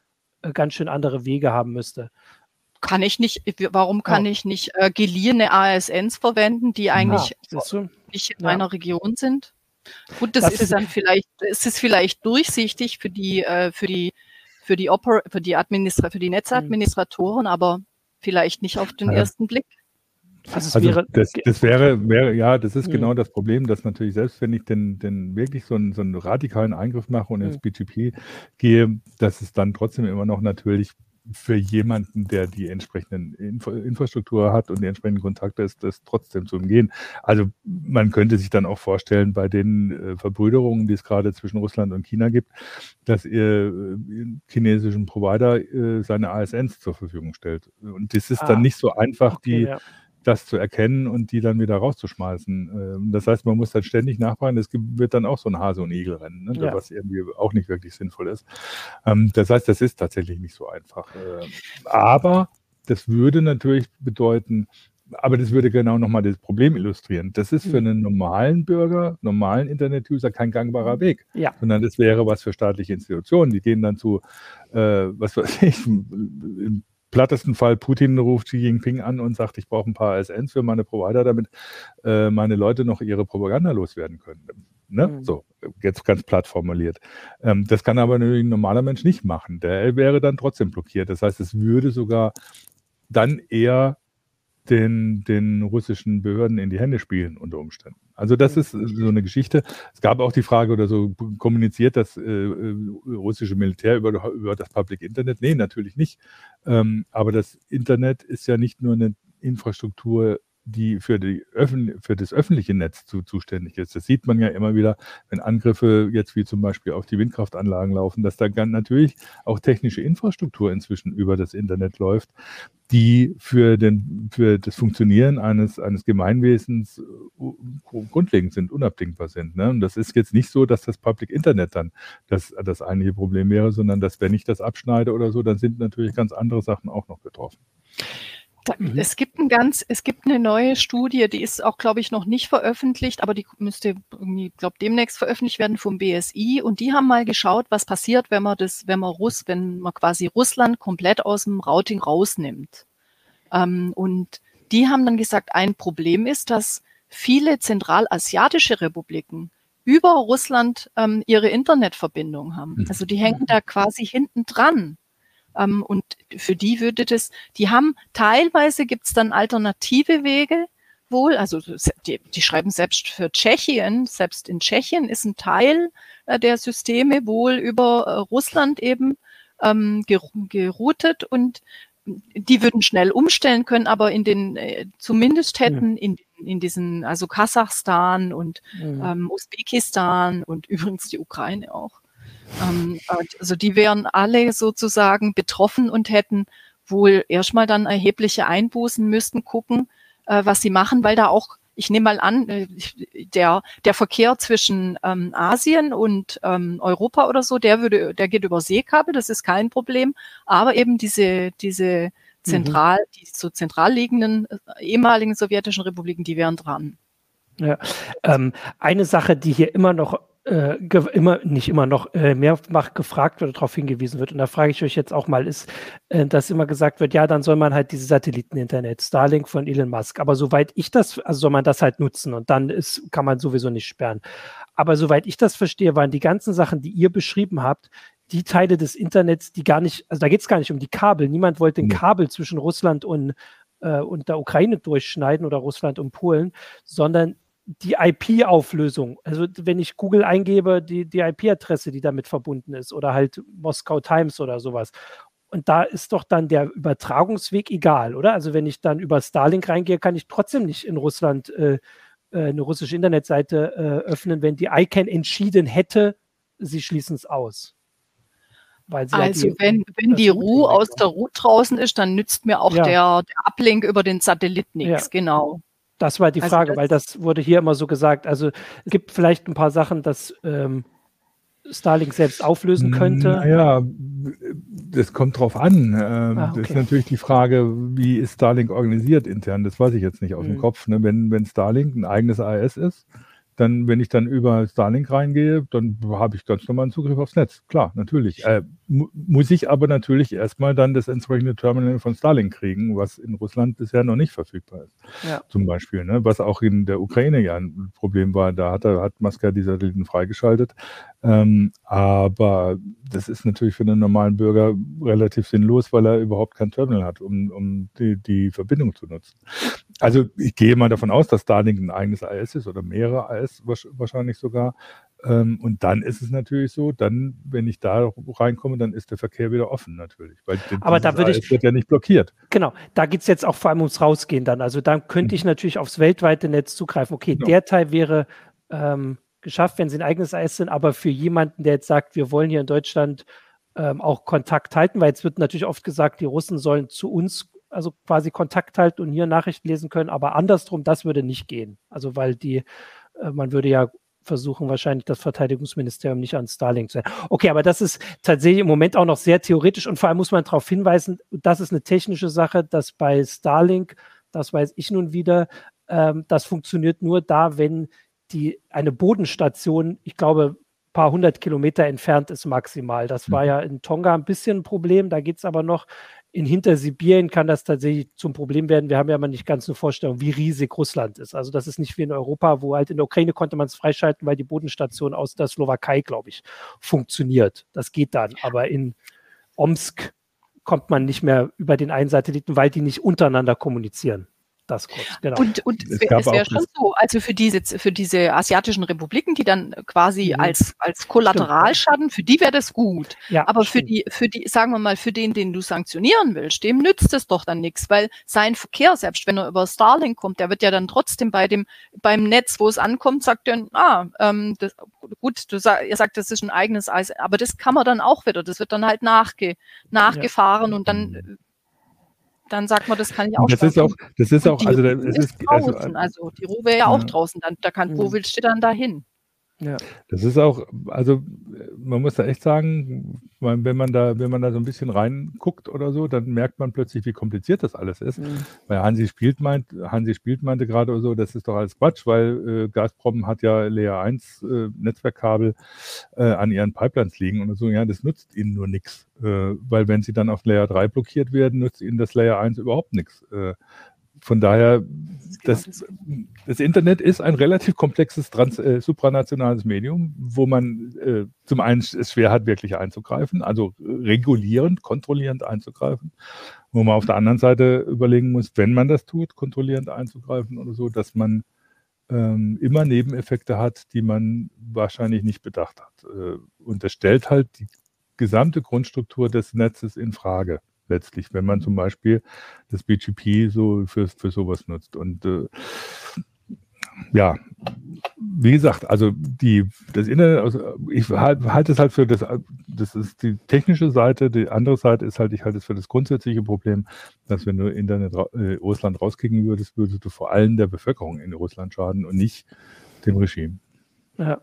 äh, ganz schön andere Wege haben müsste. Kann ich nicht, warum kann ja. ich nicht äh, geliehene ASNs verwenden, die eigentlich ja, nicht in ja. meiner Region sind? Gut, das, das ist, ist dann vielleicht, es ist vielleicht durchsichtig für die, äh, für die, für die Oper für die Administra für die Netzadministratoren, mhm. aber vielleicht nicht auf den ersten Blick. Also, also wäre, das, das wäre, wäre, ja, das ist mh. genau das Problem, dass natürlich selbst wenn ich den, den wirklich so einen, so einen radikalen Eingriff mache und ins BGP gehe, dass es dann trotzdem immer noch natürlich für jemanden, der die entsprechenden Info Infrastruktur hat und die entsprechenden Kontakte ist, das trotzdem zu umgehen. Also man könnte sich dann auch vorstellen, bei den äh, Verbrüderungen, die es gerade zwischen Russland und China gibt, dass ihr äh, chinesischen Provider äh, seine ASNs zur Verfügung stellt. Und das ist ah, dann nicht so einfach, okay, die ja das zu erkennen und die dann wieder rauszuschmeißen. Ähm, das heißt, man muss dann ständig nachfragen. Es wird dann auch so ein Hase- und Igel-Rennen, ne? ja. was irgendwie auch nicht wirklich sinnvoll ist. Ähm, das heißt, das ist tatsächlich nicht so einfach. Ähm, aber das würde natürlich bedeuten, aber das würde genau nochmal das Problem illustrieren. Das ist für mhm. einen normalen Bürger, normalen Internet-User kein gangbarer Weg, ja. sondern das wäre was für staatliche Institutionen. Die gehen dann zu, äh, was weiß ich, im plattesten Fall, Putin ruft Xi Jinping an und sagt, ich brauche ein paar ASNs für meine Provider, damit äh, meine Leute noch ihre Propaganda loswerden können. Ne? Mhm. So, jetzt ganz platt formuliert. Ähm, das kann aber natürlich ein normaler Mensch nicht machen. Der wäre dann trotzdem blockiert. Das heißt, es würde sogar dann eher den, den russischen Behörden in die Hände spielen unter Umständen. Also das ist so eine Geschichte. Es gab auch die Frage oder so kommuniziert das äh, äh, russische Militär über, über das Public Internet. Nee, natürlich nicht. Ähm, aber das Internet ist ja nicht nur eine Infrastruktur die für, die Öffn für das öffentliche Netz zu, zuständig ist. Das sieht man ja immer wieder, wenn Angriffe jetzt wie zum Beispiel auf die Windkraftanlagen laufen, dass da natürlich auch technische Infrastruktur inzwischen über das Internet läuft, die für, den, für das Funktionieren eines, eines Gemeinwesens äh, grundlegend sind, unabdingbar sind. Ne? Und das ist jetzt nicht so, dass das Public Internet dann das, das eigentliche Problem wäre, sondern dass wenn ich das abschneide oder so, dann sind natürlich ganz andere Sachen auch noch betroffen. Mhm. Es gibt ein ganz, es gibt eine neue Studie, die ist auch, glaube ich, noch nicht veröffentlicht, aber die müsste irgendwie, glaube demnächst veröffentlicht werden vom BSI. Und die haben mal geschaut, was passiert, wenn man das, wenn man Russ, wenn man quasi Russland komplett aus dem Routing rausnimmt. Ähm, und die haben dann gesagt, ein Problem ist, dass viele zentralasiatische Republiken über Russland ähm, ihre Internetverbindung haben. Mhm. Also die hängen da quasi hinten dran. Ähm, und für die würde das, die haben teilweise gibt's dann alternative Wege wohl, also die, die schreiben selbst für Tschechien, selbst in Tschechien ist ein Teil äh, der Systeme wohl über äh, Russland eben ähm, geroutet und die würden schnell umstellen können, aber in den, äh, zumindest hätten in, in diesen, also Kasachstan und mhm. ähm, Usbekistan und übrigens die Ukraine auch, also die wären alle sozusagen betroffen und hätten wohl erstmal dann erhebliche Einbußen, müssten gucken, äh, was sie machen, weil da auch, ich nehme mal an, äh, der, der Verkehr zwischen ähm, Asien und ähm, Europa oder so, der würde, der geht über Seekabel, das ist kein Problem. Aber eben diese, diese zentral, mhm. die so zentral liegenden äh, ehemaligen sowjetischen Republiken, die wären dran. Ja, ähm, eine Sache, die hier immer noch äh, immer, nicht immer noch, äh, mehrfach gefragt wird, darauf hingewiesen wird. Und da frage ich euch jetzt auch mal, ist, äh, dass immer gesagt wird, ja, dann soll man halt diese Satelliten-Internet, Starlink von Elon Musk. Aber soweit ich das, also soll man das halt nutzen und dann ist, kann man sowieso nicht sperren. Aber soweit ich das verstehe, waren die ganzen Sachen, die ihr beschrieben habt, die Teile des Internets, die gar nicht, also da geht es gar nicht um die Kabel. Niemand wollte ein Kabel zwischen Russland und, äh, und der Ukraine durchschneiden oder Russland und Polen, sondern die IP-Auflösung, also wenn ich Google eingebe, die, die IP-Adresse, die damit verbunden ist, oder halt Moskau Times oder sowas. Und da ist doch dann der Übertragungsweg egal, oder? Also wenn ich dann über Starlink reingehe, kann ich trotzdem nicht in Russland äh, äh eine russische Internetseite äh, öffnen, wenn die ICANN entschieden hätte, sie schließen es aus. also ja die, wenn, wenn die Ruhe aus der Ruhe draußen ist, dann nützt mir auch ja. der, der Uplink über den Satellit nichts, ja. genau. Das war die also Frage, das weil das wurde hier immer so gesagt. Also es gibt vielleicht ein paar Sachen, dass ähm, Starlink selbst auflösen könnte. Naja, das kommt drauf an. Ähm, ah, okay. Das ist natürlich die Frage, wie ist Starlink organisiert intern? Das weiß ich jetzt nicht aus mhm. dem Kopf. Ne? Wenn, wenn Starlink ein eigenes AS ist, dann, wenn ich dann über Starlink reingehe, dann habe ich ganz normalen Zugriff aufs Netz. Klar, natürlich. Äh, mu muss ich aber natürlich erstmal dann das entsprechende Terminal von Starlink kriegen, was in Russland bisher noch nicht verfügbar ist. Ja. Zum Beispiel, ne? was auch in der Ukraine ja ein Problem war. Da hat, er, hat Maska die Satelliten freigeschaltet. Ähm, aber das ist natürlich für einen normalen Bürger relativ sinnlos, weil er überhaupt kein Terminal hat, um, um die, die Verbindung zu nutzen. Also ich gehe mal davon aus, dass Starlink ein eigenes AS ist oder mehrere AS wahrscheinlich sogar. Ähm, und dann ist es natürlich so, dann, wenn ich da reinkomme, dann ist der Verkehr wieder offen natürlich. Weil Aber da würde ich. wird ja nicht blockiert. Genau, da geht es jetzt auch vor allem ums Rausgehen dann. Also dann könnte mhm. ich natürlich aufs weltweite Netz zugreifen. Okay, genau. der Teil wäre ähm, geschafft, wenn sie ein eigenes AS sind, aber für jemanden, der jetzt sagt, wir wollen hier in Deutschland ähm, auch Kontakt halten, weil jetzt wird natürlich oft gesagt, die Russen sollen zu uns also quasi Kontakt halten und hier Nachrichten lesen können, aber andersrum, das würde nicht gehen. Also weil die, äh, man würde ja versuchen wahrscheinlich das Verteidigungsministerium nicht an Starlink zu sein. Okay, aber das ist tatsächlich im Moment auch noch sehr theoretisch und vor allem muss man darauf hinweisen, das ist eine technische Sache, dass bei Starlink das weiß ich nun wieder, ähm, das funktioniert nur da, wenn die eine Bodenstation, ich glaube, ein paar hundert Kilometer entfernt ist maximal. Das war mhm. ja in Tonga ein bisschen ein Problem, da geht es aber noch. In Hintersibirien kann das tatsächlich zum Problem werden. Wir haben ja mal nicht ganz eine Vorstellung, wie riesig Russland ist. Also das ist nicht wie in Europa, wo halt in der Ukraine konnte man es freischalten, weil die Bodenstation aus der Slowakei, glaube ich, funktioniert. Das geht dann. Aber in Omsk kommt man nicht mehr über den einen Satelliten, weil die nicht untereinander kommunizieren. Das kurz, genau. Und, und es, es wäre schon so, also für diese, für diese asiatischen Republiken, die dann quasi mhm. als, als Kollateralschaden, für die wäre das gut. Ja, Aber stimmt. für die, für die, sagen wir mal, für den, den du sanktionieren willst, dem nützt es doch dann nichts, weil sein Verkehr, selbst wenn er über Starlink kommt, der wird ja dann trotzdem bei dem, beim Netz, wo es ankommt, sagt er, ah, ähm, das, gut, du sag, ihr sagt, das ist ein eigenes Eis, aber das kann man dann auch wieder, das wird dann halt nachge, nachgefahren ja. und dann dann sagt man, das kann ich auch Das ist auch, das ist auch, also, es ist, also, draußen, also, die Ruhe wäre ja auch draußen, dann, da kann, wo willst du dann dahin? Ja. Das ist auch, also man muss da echt sagen, wenn man da, wenn man da so ein bisschen reinguckt oder so, dann merkt man plötzlich, wie kompliziert das alles ist. Mhm. Weil Hansi spielt meint, Hansi spielt meinte gerade oder so, das ist doch alles Quatsch, weil äh, Gazprom hat ja Layer 1 äh, Netzwerkkabel äh, an ihren Pipelines liegen und so, ja, das nützt ihnen nur nichts. Äh, weil wenn sie dann auf Layer 3 blockiert werden, nützt ihnen das Layer 1 überhaupt nichts. Äh, von daher, das, das, Internet ist ein relativ komplexes trans, äh, supranationales Medium, wo man äh, zum einen es schwer hat, wirklich einzugreifen, also regulierend, kontrollierend einzugreifen, wo man auf der anderen Seite überlegen muss, wenn man das tut, kontrollierend einzugreifen oder so, dass man ähm, immer Nebeneffekte hat, die man wahrscheinlich nicht bedacht hat. Äh, und das stellt halt die gesamte Grundstruktur des Netzes in Frage letztlich, wenn man zum Beispiel das BGP so für, für sowas nutzt. Und äh, ja, wie gesagt, also die, das Internet, also ich halte halt es halt für das, das ist die technische Seite, die andere Seite ist halt, ich halte es für das grundsätzliche Problem, dass wenn du Internet äh, Russland rauskicken würdest, würdest du vor allem der Bevölkerung in Russland schaden und nicht dem Regime. Ja,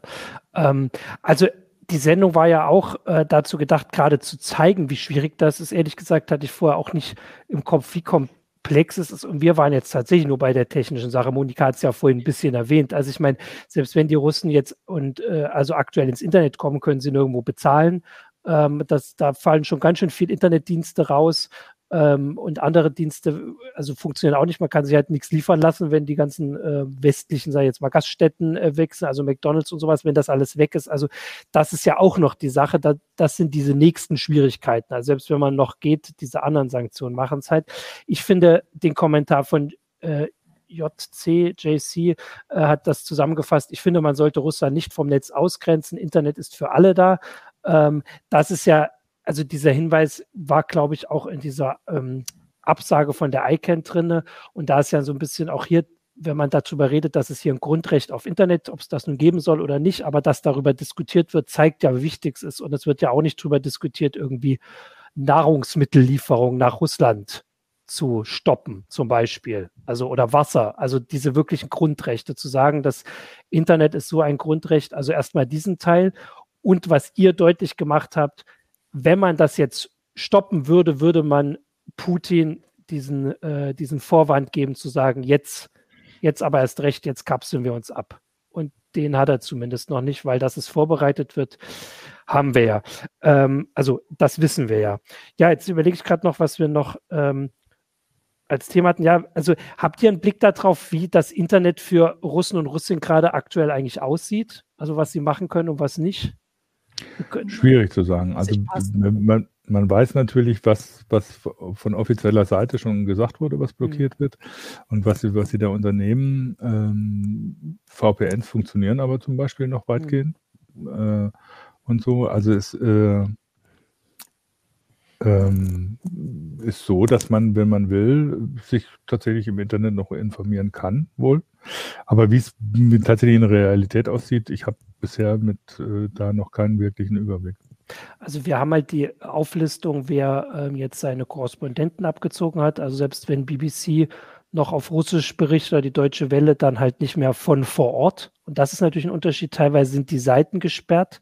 ähm, also die Sendung war ja auch äh, dazu gedacht, gerade zu zeigen, wie schwierig das ist. Ehrlich gesagt hatte ich vorher auch nicht im Kopf, wie komplex es ist. Und wir waren jetzt tatsächlich nur bei der technischen Sache. Monika hat es ja vorhin ein bisschen erwähnt. Also ich meine, selbst wenn die Russen jetzt und äh, also aktuell ins Internet kommen, können sie nirgendwo bezahlen. Ähm, das, da fallen schon ganz schön viele Internetdienste raus ähm, und andere Dienste, also funktionieren auch nicht. Man kann sich halt nichts liefern lassen, wenn die ganzen äh, westlichen, ich jetzt mal, Gaststätten äh, wechseln, also McDonalds und sowas, wenn das alles weg ist. Also das ist ja auch noch die Sache. Da, das sind diese nächsten Schwierigkeiten. Also selbst wenn man noch geht, diese anderen Sanktionen machen es halt. Ich finde den Kommentar von äh, JC, JC äh, hat das zusammengefasst. Ich finde, man sollte Russland nicht vom Netz ausgrenzen. Internet ist für alle da. Ähm, das ist ja also dieser Hinweis war, glaube ich, auch in dieser ähm, Absage von der ICANN drinne. Und da ist ja so ein bisschen auch hier, wenn man darüber redet, dass es hier ein Grundrecht auf Internet, ob es das nun geben soll oder nicht, aber dass darüber diskutiert wird, zeigt ja, wie wichtig es ist. Und es wird ja auch nicht darüber diskutiert, irgendwie Nahrungsmittellieferung nach Russland zu stoppen, zum Beispiel. Also oder Wasser, also diese wirklichen Grundrechte, zu sagen, das Internet ist so ein Grundrecht, also erstmal diesen Teil. Und was ihr deutlich gemacht habt, wenn man das jetzt stoppen würde, würde man Putin diesen, äh, diesen Vorwand geben, zu sagen, jetzt, jetzt aber erst recht, jetzt kapseln wir uns ab. Und den hat er zumindest noch nicht, weil das es vorbereitet wird, haben wir ja. Ähm, also das wissen wir ja. Ja, jetzt überlege ich gerade noch, was wir noch ähm, als Thema hatten. Ja, also habt ihr einen Blick darauf, wie das Internet für Russen und Russinnen gerade aktuell eigentlich aussieht? Also was sie machen können und was nicht? Schwierig zu sagen. Also man, man, weiß natürlich, was, was von offizieller Seite schon gesagt wurde, was blockiert mhm. wird und was sie, was sie da unternehmen. Ähm, VPNs funktionieren aber zum Beispiel noch mhm. weitgehend mhm. äh, und so. Also es äh, ähm, ist so, dass man, wenn man will, sich tatsächlich im Internet noch informieren kann, wohl. Aber wie es tatsächlich in der Realität aussieht, ich habe bisher mit äh, da noch keinen wirklichen Überblick. Also wir haben halt die Auflistung, wer ähm, jetzt seine Korrespondenten abgezogen hat. Also selbst wenn BBC noch auf Russisch berichtet oder die Deutsche Welle, dann halt nicht mehr von vor Ort. Und das ist natürlich ein Unterschied. Teilweise sind die Seiten gesperrt.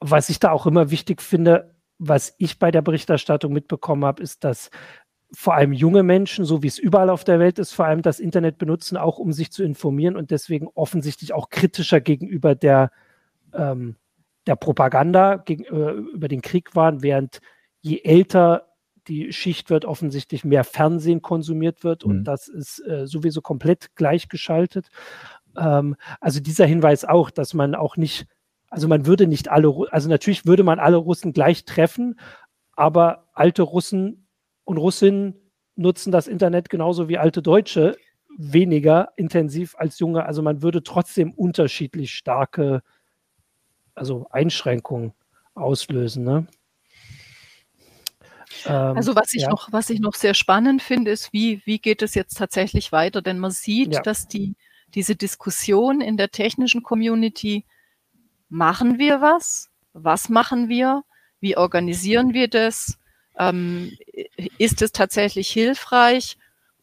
Was ich da auch immer wichtig finde, was ich bei der Berichterstattung mitbekommen habe, ist, dass vor allem junge Menschen, so wie es überall auf der Welt ist, vor allem das Internet benutzen, auch um sich zu informieren und deswegen offensichtlich auch kritischer gegenüber der, ähm, der Propaganda gegen, äh, über den Krieg waren, während je älter die Schicht wird, offensichtlich mehr Fernsehen konsumiert wird mhm. und das ist äh, sowieso komplett gleichgeschaltet. Ähm, also dieser Hinweis auch, dass man auch nicht, also man würde nicht alle, also natürlich würde man alle Russen gleich treffen, aber alte Russen und Russinnen nutzen das Internet genauso wie alte Deutsche weniger intensiv als junge. Also man würde trotzdem unterschiedlich starke also Einschränkungen auslösen. Ne? Ähm, also was ich ja. noch, was ich noch sehr spannend finde, ist, wie, wie geht es jetzt tatsächlich weiter? Denn man sieht, ja. dass die, diese Diskussion in der technischen Community, machen wir was? Was machen wir? Wie organisieren wir das? Ähm, ist es tatsächlich hilfreich?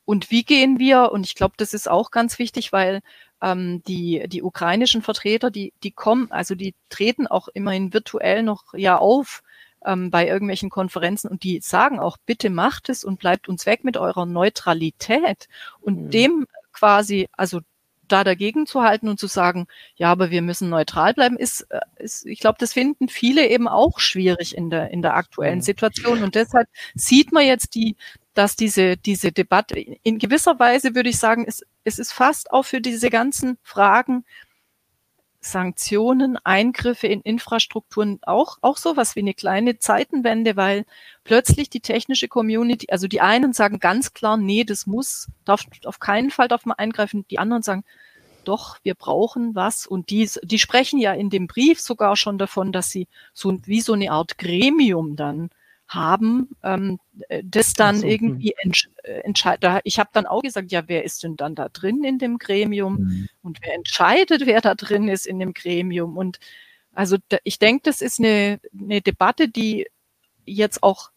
Und wie gehen wir? Und ich glaube, das ist auch ganz wichtig, weil ähm, die, die ukrainischen Vertreter, die, die kommen, also die treten auch immerhin virtuell noch ja auf ähm, bei irgendwelchen Konferenzen und die sagen auch, bitte macht es und bleibt uns weg mit eurer Neutralität. Und mhm. dem quasi, also da dagegen zu halten und zu sagen, ja, aber wir müssen neutral bleiben, ist, äh, ist ich glaube, das finden viele eben auch schwierig in der, in der aktuellen mhm. Situation. Und deshalb sieht man jetzt die, dass diese, diese Debatte in gewisser Weise würde ich sagen, es, es ist fast auch für diese ganzen Fragen Sanktionen, Eingriffe in Infrastrukturen auch, auch sowas wie eine kleine Zeitenwende, weil plötzlich die technische Community, also die einen sagen ganz klar, nee, das muss, darf auf keinen Fall darf man eingreifen. Die anderen sagen, doch, wir brauchen was. Und die, die sprechen ja in dem Brief sogar schon davon, dass sie so wie so eine Art Gremium dann haben, ähm, äh, das dann so, irgendwie entsch äh, entscheidet. Ich habe dann auch gesagt, ja, wer ist denn dann da drin in dem Gremium mhm. und wer entscheidet, wer da drin ist in dem Gremium? Und also da, ich denke, das ist eine, eine Debatte, die jetzt auch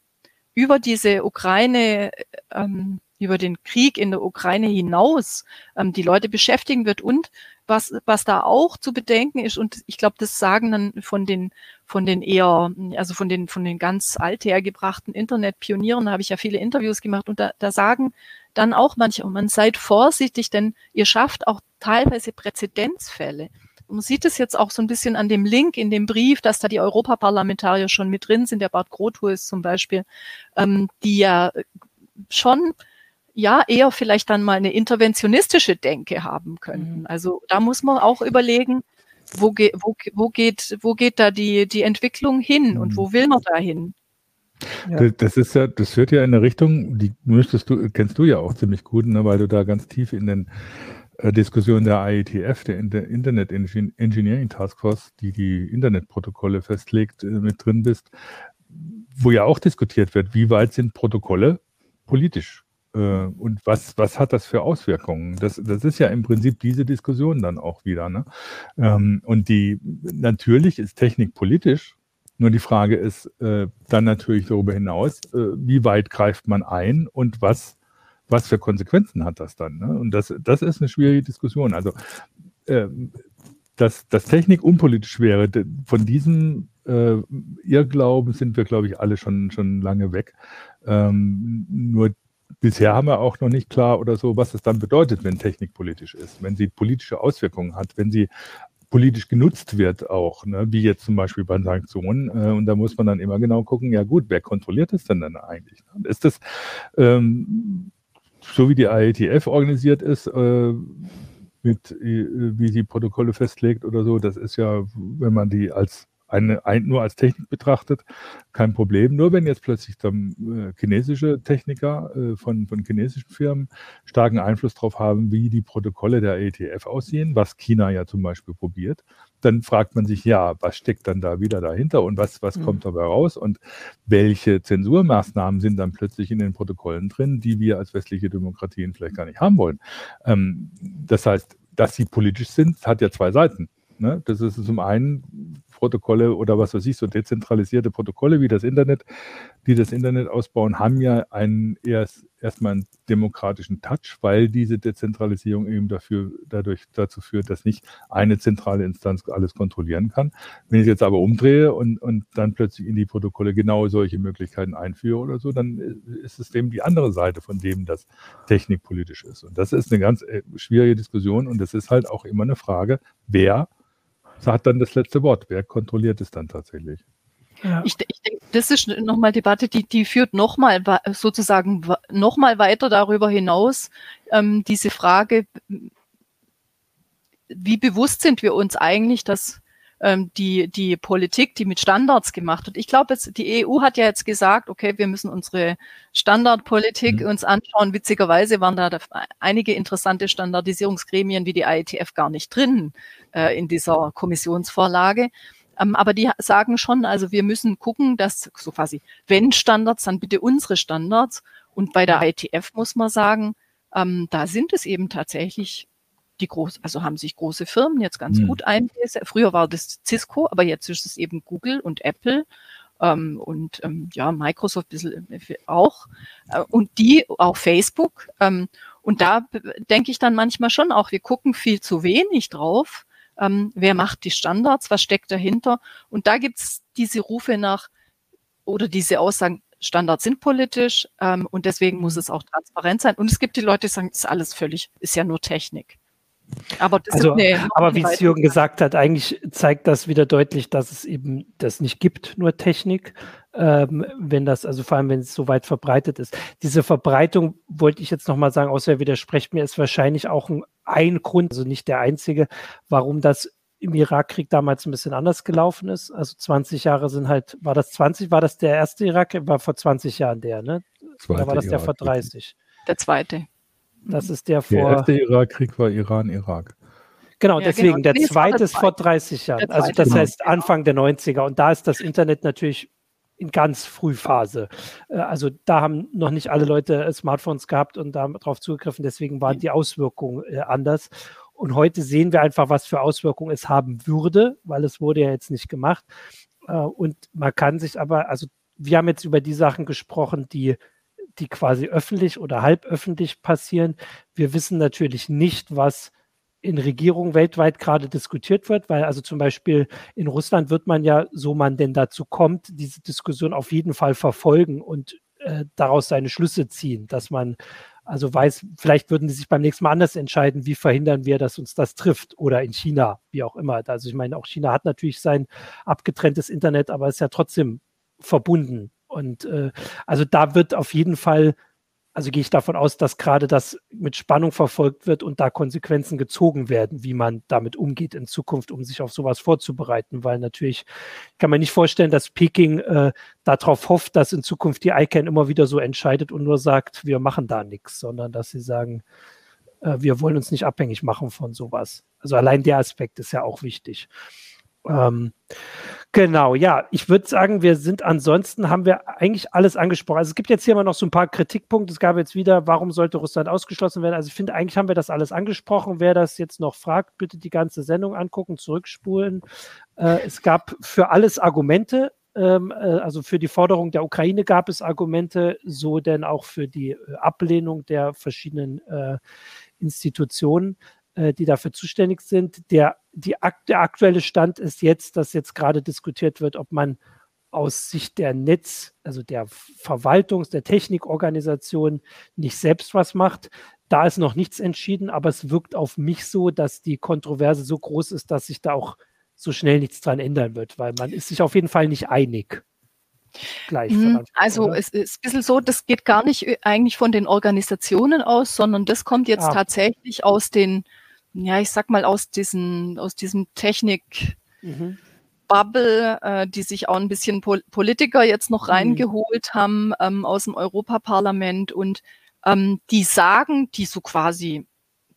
über diese Ukraine ähm, über den Krieg in der Ukraine hinaus ähm, die Leute beschäftigen wird und was, was da auch zu bedenken ist, und ich glaube, das sagen dann von den, von den eher, also von den, von den ganz althergebrachten Internetpionieren, habe ich ja viele Interviews gemacht, und da, da sagen dann auch manche, oh, man seid vorsichtig, denn ihr schafft auch teilweise Präzedenzfälle. Man sieht es jetzt auch so ein bisschen an dem Link in dem Brief, dass da die Europaparlamentarier schon mit drin sind, der Bart Grothus zum Beispiel, ähm, die ja schon ja eher vielleicht dann mal eine interventionistische Denke haben könnten. Mhm. Also da muss man auch überlegen, wo, ge wo, wo, geht, wo geht da die, die Entwicklung hin und wo mhm. will man da hin? Ja. Das ist ja, das führt ja in eine Richtung, die müsstest du, kennst du ja auch ziemlich gut, ne, weil du da ganz tief in den äh, Diskussionen der IETF, der, Internet Engineering Task Force, die die Internetprotokolle festlegt, äh, mit drin bist, wo ja auch diskutiert wird, wie weit sind Protokolle politisch und was, was hat das für Auswirkungen? Das, das ist ja im Prinzip diese Diskussion dann auch wieder. Ne? Ähm, und die natürlich ist Technik politisch, nur die Frage ist äh, dann natürlich darüber hinaus, äh, wie weit greift man ein und was, was für Konsequenzen hat das dann? Ne? Und das, das ist eine schwierige Diskussion. Also äh, dass, dass Technik unpolitisch wäre, von diesem äh, Irrglauben sind wir, glaube ich, alle schon, schon lange weg. Ähm, nur bisher haben wir auch noch nicht klar oder so, was es dann bedeutet, wenn Technik politisch ist, wenn sie politische Auswirkungen hat, wenn sie politisch genutzt wird auch, ne? wie jetzt zum Beispiel bei Sanktionen. Äh, und da muss man dann immer genau gucken, ja gut, wer kontrolliert das denn dann eigentlich? Ne? Ist das ähm, so wie die IETF organisiert ist, äh, mit äh, wie sie Protokolle festlegt oder so, das ist ja, wenn man die als eine, ein, nur als Technik betrachtet, kein Problem. Nur wenn jetzt plötzlich dann äh, chinesische Techniker äh, von, von chinesischen Firmen starken Einfluss darauf haben, wie die Protokolle der ETF aussehen, was China ja zum Beispiel probiert, dann fragt man sich, ja, was steckt dann da wieder dahinter und was, was mhm. kommt dabei raus und welche Zensurmaßnahmen sind dann plötzlich in den Protokollen drin, die wir als westliche Demokratien vielleicht gar nicht haben wollen. Ähm, das heißt, dass sie politisch sind, hat ja zwei Seiten. Ne? Das ist zum einen Protokolle oder was weiß ich, so dezentralisierte Protokolle wie das Internet, die das Internet ausbauen, haben ja einen erst erstmal einen demokratischen Touch, weil diese Dezentralisierung eben dafür, dadurch dazu führt, dass nicht eine zentrale Instanz alles kontrollieren kann. Wenn ich jetzt aber umdrehe und, und dann plötzlich in die Protokolle genau solche Möglichkeiten einführe oder so, dann ist es dem die andere Seite von dem, das technikpolitisch ist. Und das ist eine ganz äh, schwierige Diskussion und es ist halt auch immer eine Frage, wer hat dann das letzte Wort? Wer kontrolliert es dann tatsächlich? Ja. Ich, ich denke, das ist nochmal Debatte, die, die führt nochmal sozusagen nochmal weiter darüber hinaus. Ähm, diese Frage, wie bewusst sind wir uns eigentlich, dass ähm, die, die Politik, die mit Standards gemacht wird. Ich glaube, die EU hat ja jetzt gesagt, okay, wir müssen unsere Standardpolitik mhm. uns anschauen. Witzigerweise waren da einige interessante Standardisierungsgremien wie die IETF gar nicht drin äh, in dieser Kommissionsvorlage. Ähm, aber die sagen schon, also wir müssen gucken, dass so quasi, wenn Standards, dann bitte unsere Standards. Und bei der ITF muss man sagen, ähm, da sind es eben tatsächlich die groß, also haben sich große Firmen jetzt ganz mhm. gut eingesetzt. Früher war das Cisco, aber jetzt ist es eben Google und Apple ähm, und ähm, ja Microsoft ein bisschen äh, auch äh, und die auch Facebook. Ähm, und da denke ich dann manchmal schon auch, wir gucken viel zu wenig drauf ähm, wer macht die Standards, was steckt dahinter. Und da gibt's diese Rufe nach oder diese Aussagen, Standards sind politisch ähm, und deswegen muss es auch transparent sein. Und es gibt die Leute, die sagen, ist alles völlig, ist ja nur Technik. Aber, das also, aber wie es Jürgen gesagt hat, eigentlich zeigt das wieder deutlich, dass es eben das nicht gibt, nur Technik, ähm, wenn das, also vor allem, wenn es so weit verbreitet ist. Diese Verbreitung, wollte ich jetzt nochmal sagen, außer er widerspricht mir, ist wahrscheinlich auch ein, ein Grund, also nicht der einzige, warum das im Irakkrieg damals ein bisschen anders gelaufen ist. Also 20 Jahre sind halt, war das 20, war das der erste Irakkrieg? War vor 20 Jahren der, ne? Zweite Oder war das der vor 30? Der zweite. Das ist der vor. Der erste Irakkrieg war Iran-Irak. Genau, ja, deswegen. Genau. Der zweite ist vor 30 Jahren. Also das heißt Anfang der 90er. Und da ist das Internet natürlich in ganz Frühphase. Äh, also da haben noch nicht alle Leute Smartphones gehabt und darauf zugegriffen, deswegen waren die Auswirkungen äh, anders. Und heute sehen wir einfach, was für Auswirkungen es haben würde, weil es wurde ja jetzt nicht gemacht. Äh, und man kann sich aber, also wir haben jetzt über die Sachen gesprochen, die die quasi öffentlich oder halb öffentlich passieren. Wir wissen natürlich nicht, was in Regierungen weltweit gerade diskutiert wird, weil also zum Beispiel in Russland wird man ja, so man denn dazu kommt, diese Diskussion auf jeden Fall verfolgen und äh, daraus seine Schlüsse ziehen, dass man also weiß, vielleicht würden die sich beim nächsten Mal anders entscheiden, wie verhindern wir, dass uns das trifft oder in China, wie auch immer. Also ich meine, auch China hat natürlich sein abgetrenntes Internet, aber ist ja trotzdem verbunden. Und äh, also da wird auf jeden Fall also gehe ich davon aus, dass gerade das mit Spannung verfolgt wird und da Konsequenzen gezogen werden, wie man damit umgeht in Zukunft, um sich auf sowas vorzubereiten, weil natürlich kann man nicht vorstellen, dass Peking äh, darauf hofft, dass in Zukunft die ICANN immer wieder so entscheidet und nur sagt, wir machen da nichts, sondern dass sie sagen, äh, wir wollen uns nicht abhängig machen von sowas. Also allein der Aspekt ist ja auch wichtig. Ähm, genau, ja, ich würde sagen, wir sind ansonsten, haben wir eigentlich alles angesprochen. Also es gibt jetzt hier immer noch so ein paar Kritikpunkte. Es gab jetzt wieder, warum sollte Russland ausgeschlossen werden? Also ich finde, eigentlich haben wir das alles angesprochen. Wer das jetzt noch fragt, bitte die ganze Sendung angucken, zurückspulen. Äh, es gab für alles Argumente. Ähm, äh, also für die Forderung der Ukraine gab es Argumente, so denn auch für die äh, Ablehnung der verschiedenen äh, Institutionen. Äh, die dafür zuständig sind. Der, die, der aktuelle Stand ist jetzt, dass jetzt gerade diskutiert wird, ob man aus Sicht der Netz, also der Verwaltungs-, der Technikorganisation nicht selbst was macht. Da ist noch nichts entschieden, aber es wirkt auf mich so, dass die Kontroverse so groß ist, dass sich da auch so schnell nichts dran ändern wird, weil man ist sich auf jeden Fall nicht einig. Gleich mhm. also oder? es ist ein bisschen so, das geht gar nicht äh, eigentlich von den Organisationen aus, sondern das kommt jetzt ah. tatsächlich aus den ja, ich sag mal, aus diesen, aus diesem Technik, mhm. Bubble, äh, die sich auch ein bisschen Pol Politiker jetzt noch mhm. reingeholt haben ähm, aus dem Europaparlament und ähm, die sagen, die so quasi,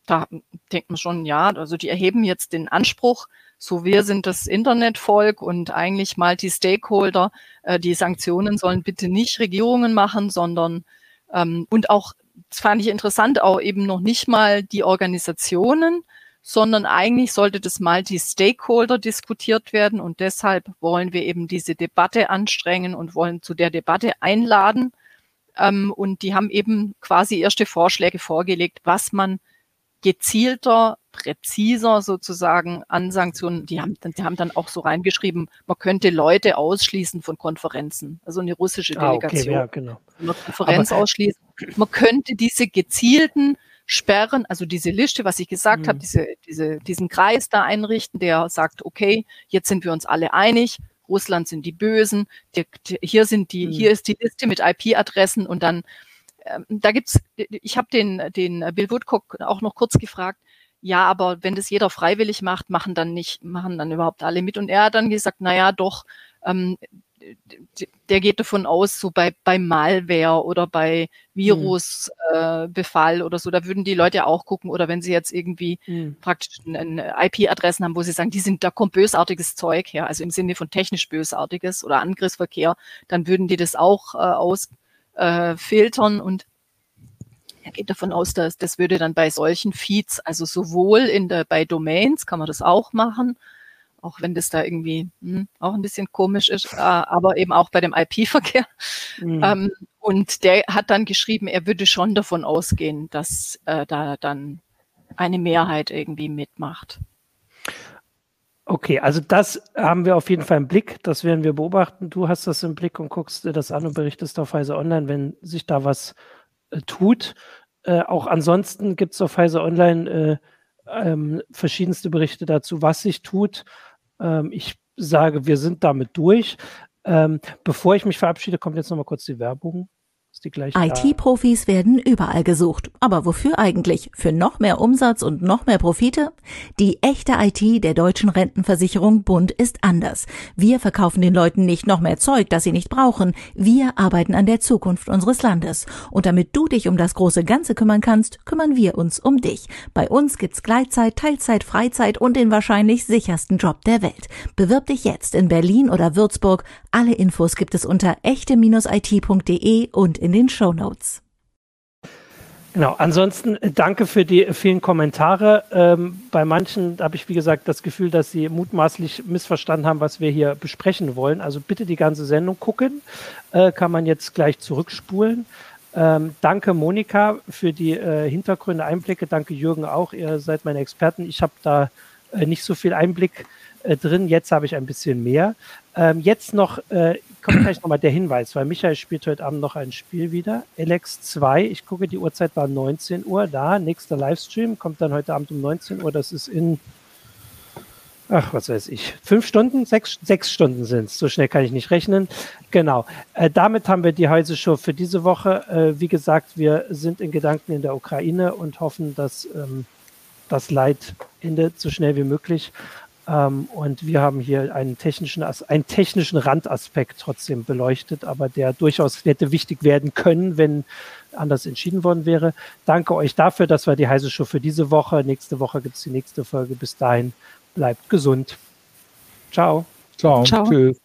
da denkt man schon, ja, also die erheben jetzt den Anspruch, so wir sind das Internetvolk und eigentlich mal die Stakeholder, äh, die Sanktionen sollen bitte nicht Regierungen machen, sondern ähm, und auch das fand ich interessant, auch eben noch nicht mal die Organisationen, sondern eigentlich sollte das Multi-Stakeholder diskutiert werden und deshalb wollen wir eben diese Debatte anstrengen und wollen zu der Debatte einladen. Ähm, und die haben eben quasi erste Vorschläge vorgelegt, was man gezielter, präziser sozusagen an Sanktionen, die haben, die haben dann auch so reingeschrieben, man könnte Leute ausschließen von Konferenzen, also eine russische Delegation. Ah, okay, ja, genau. Eine Konferenz Aber, ausschließen. Man könnte diese gezielten Sperren, also diese Liste, was ich gesagt mhm. habe, diese, diese, diesen Kreis da einrichten, der sagt, okay, jetzt sind wir uns alle einig, Russland sind die Bösen, die, die, hier sind die, mhm. hier ist die Liste mit IP-Adressen und dann ähm, da gibt's, ich habe den, den Bill Woodcock auch noch kurz gefragt, ja, aber wenn das jeder freiwillig macht, machen dann nicht, machen dann überhaupt alle mit. Und er hat dann gesagt, na ja, doch, ähm, der geht davon aus, so bei, bei Malware oder bei Virusbefall mhm. äh, oder so, da würden die Leute auch gucken. Oder wenn sie jetzt irgendwie mhm. praktisch IP-Adressen haben, wo sie sagen, die sind, da kommt bösartiges Zeug her, also im Sinne von technisch bösartiges oder Angriffsverkehr, dann würden die das auch äh, aus, äh, und er geht davon aus, dass das würde dann bei solchen Feeds, also sowohl in der, bei Domains kann man das auch machen, auch wenn das da irgendwie hm, auch ein bisschen komisch ist, äh, aber eben auch bei dem IP-Verkehr. Mhm. Ähm, und der hat dann geschrieben, er würde schon davon ausgehen, dass äh, da dann eine Mehrheit irgendwie mitmacht. Okay, also das haben wir auf jeden Fall im Blick. Das werden wir beobachten. Du hast das im Blick und guckst dir das an und berichtest auf Heise Online, wenn sich da was äh, tut. Äh, auch ansonsten gibt es auf Heise Online äh, ähm, verschiedenste Berichte dazu, was sich tut. Ähm, ich sage, wir sind damit durch. Ähm, bevor ich mich verabschiede, kommt jetzt nochmal kurz die Werbung die gleiche. IT-Profis werden überall gesucht. Aber wofür eigentlich? Für noch mehr Umsatz und noch mehr Profite? Die echte IT der deutschen Rentenversicherung Bund ist anders. Wir verkaufen den Leuten nicht noch mehr Zeug, das sie nicht brauchen. Wir arbeiten an der Zukunft unseres Landes. Und damit du dich um das große Ganze kümmern kannst, kümmern wir uns um dich. Bei uns gibt's Gleitzeit, Teilzeit, Freizeit und den wahrscheinlich sichersten Job der Welt. Bewirb dich jetzt in Berlin oder Würzburg. Alle Infos gibt es unter echte-it.de und in den Show Notes. Genau, ansonsten äh, danke für die vielen Kommentare. Ähm, bei manchen habe ich, wie gesagt, das Gefühl, dass sie mutmaßlich missverstanden haben, was wir hier besprechen wollen. Also bitte die ganze Sendung gucken, äh, kann man jetzt gleich zurückspulen. Ähm, danke Monika für die äh, Hintergründe, Einblicke. Danke Jürgen auch, ihr seid meine Experten. Ich habe da äh, nicht so viel Einblick äh, drin, jetzt habe ich ein bisschen mehr. Ähm, jetzt noch, äh, kommt gleich nochmal der Hinweis, weil Michael spielt heute Abend noch ein Spiel wieder. Alex 2, ich gucke, die Uhrzeit war 19 Uhr, da, nächster Livestream, kommt dann heute Abend um 19 Uhr, das ist in, ach, was weiß ich, fünf Stunden, sechs, sechs Stunden sind es, so schnell kann ich nicht rechnen. Genau, äh, damit haben wir die Heise Show für diese Woche. Äh, wie gesagt, wir sind in Gedanken in der Ukraine und hoffen, dass ähm, das Leid endet so schnell wie möglich. Ähm, und wir haben hier einen technischen, einen technischen Randaspekt trotzdem beleuchtet, aber der durchaus hätte wichtig werden können, wenn anders entschieden worden wäre. Danke euch dafür. Das war die heiße Show für diese Woche. Nächste Woche gibt es die nächste Folge. Bis dahin bleibt gesund. Ciao. Ciao. Ciao. Tschüss.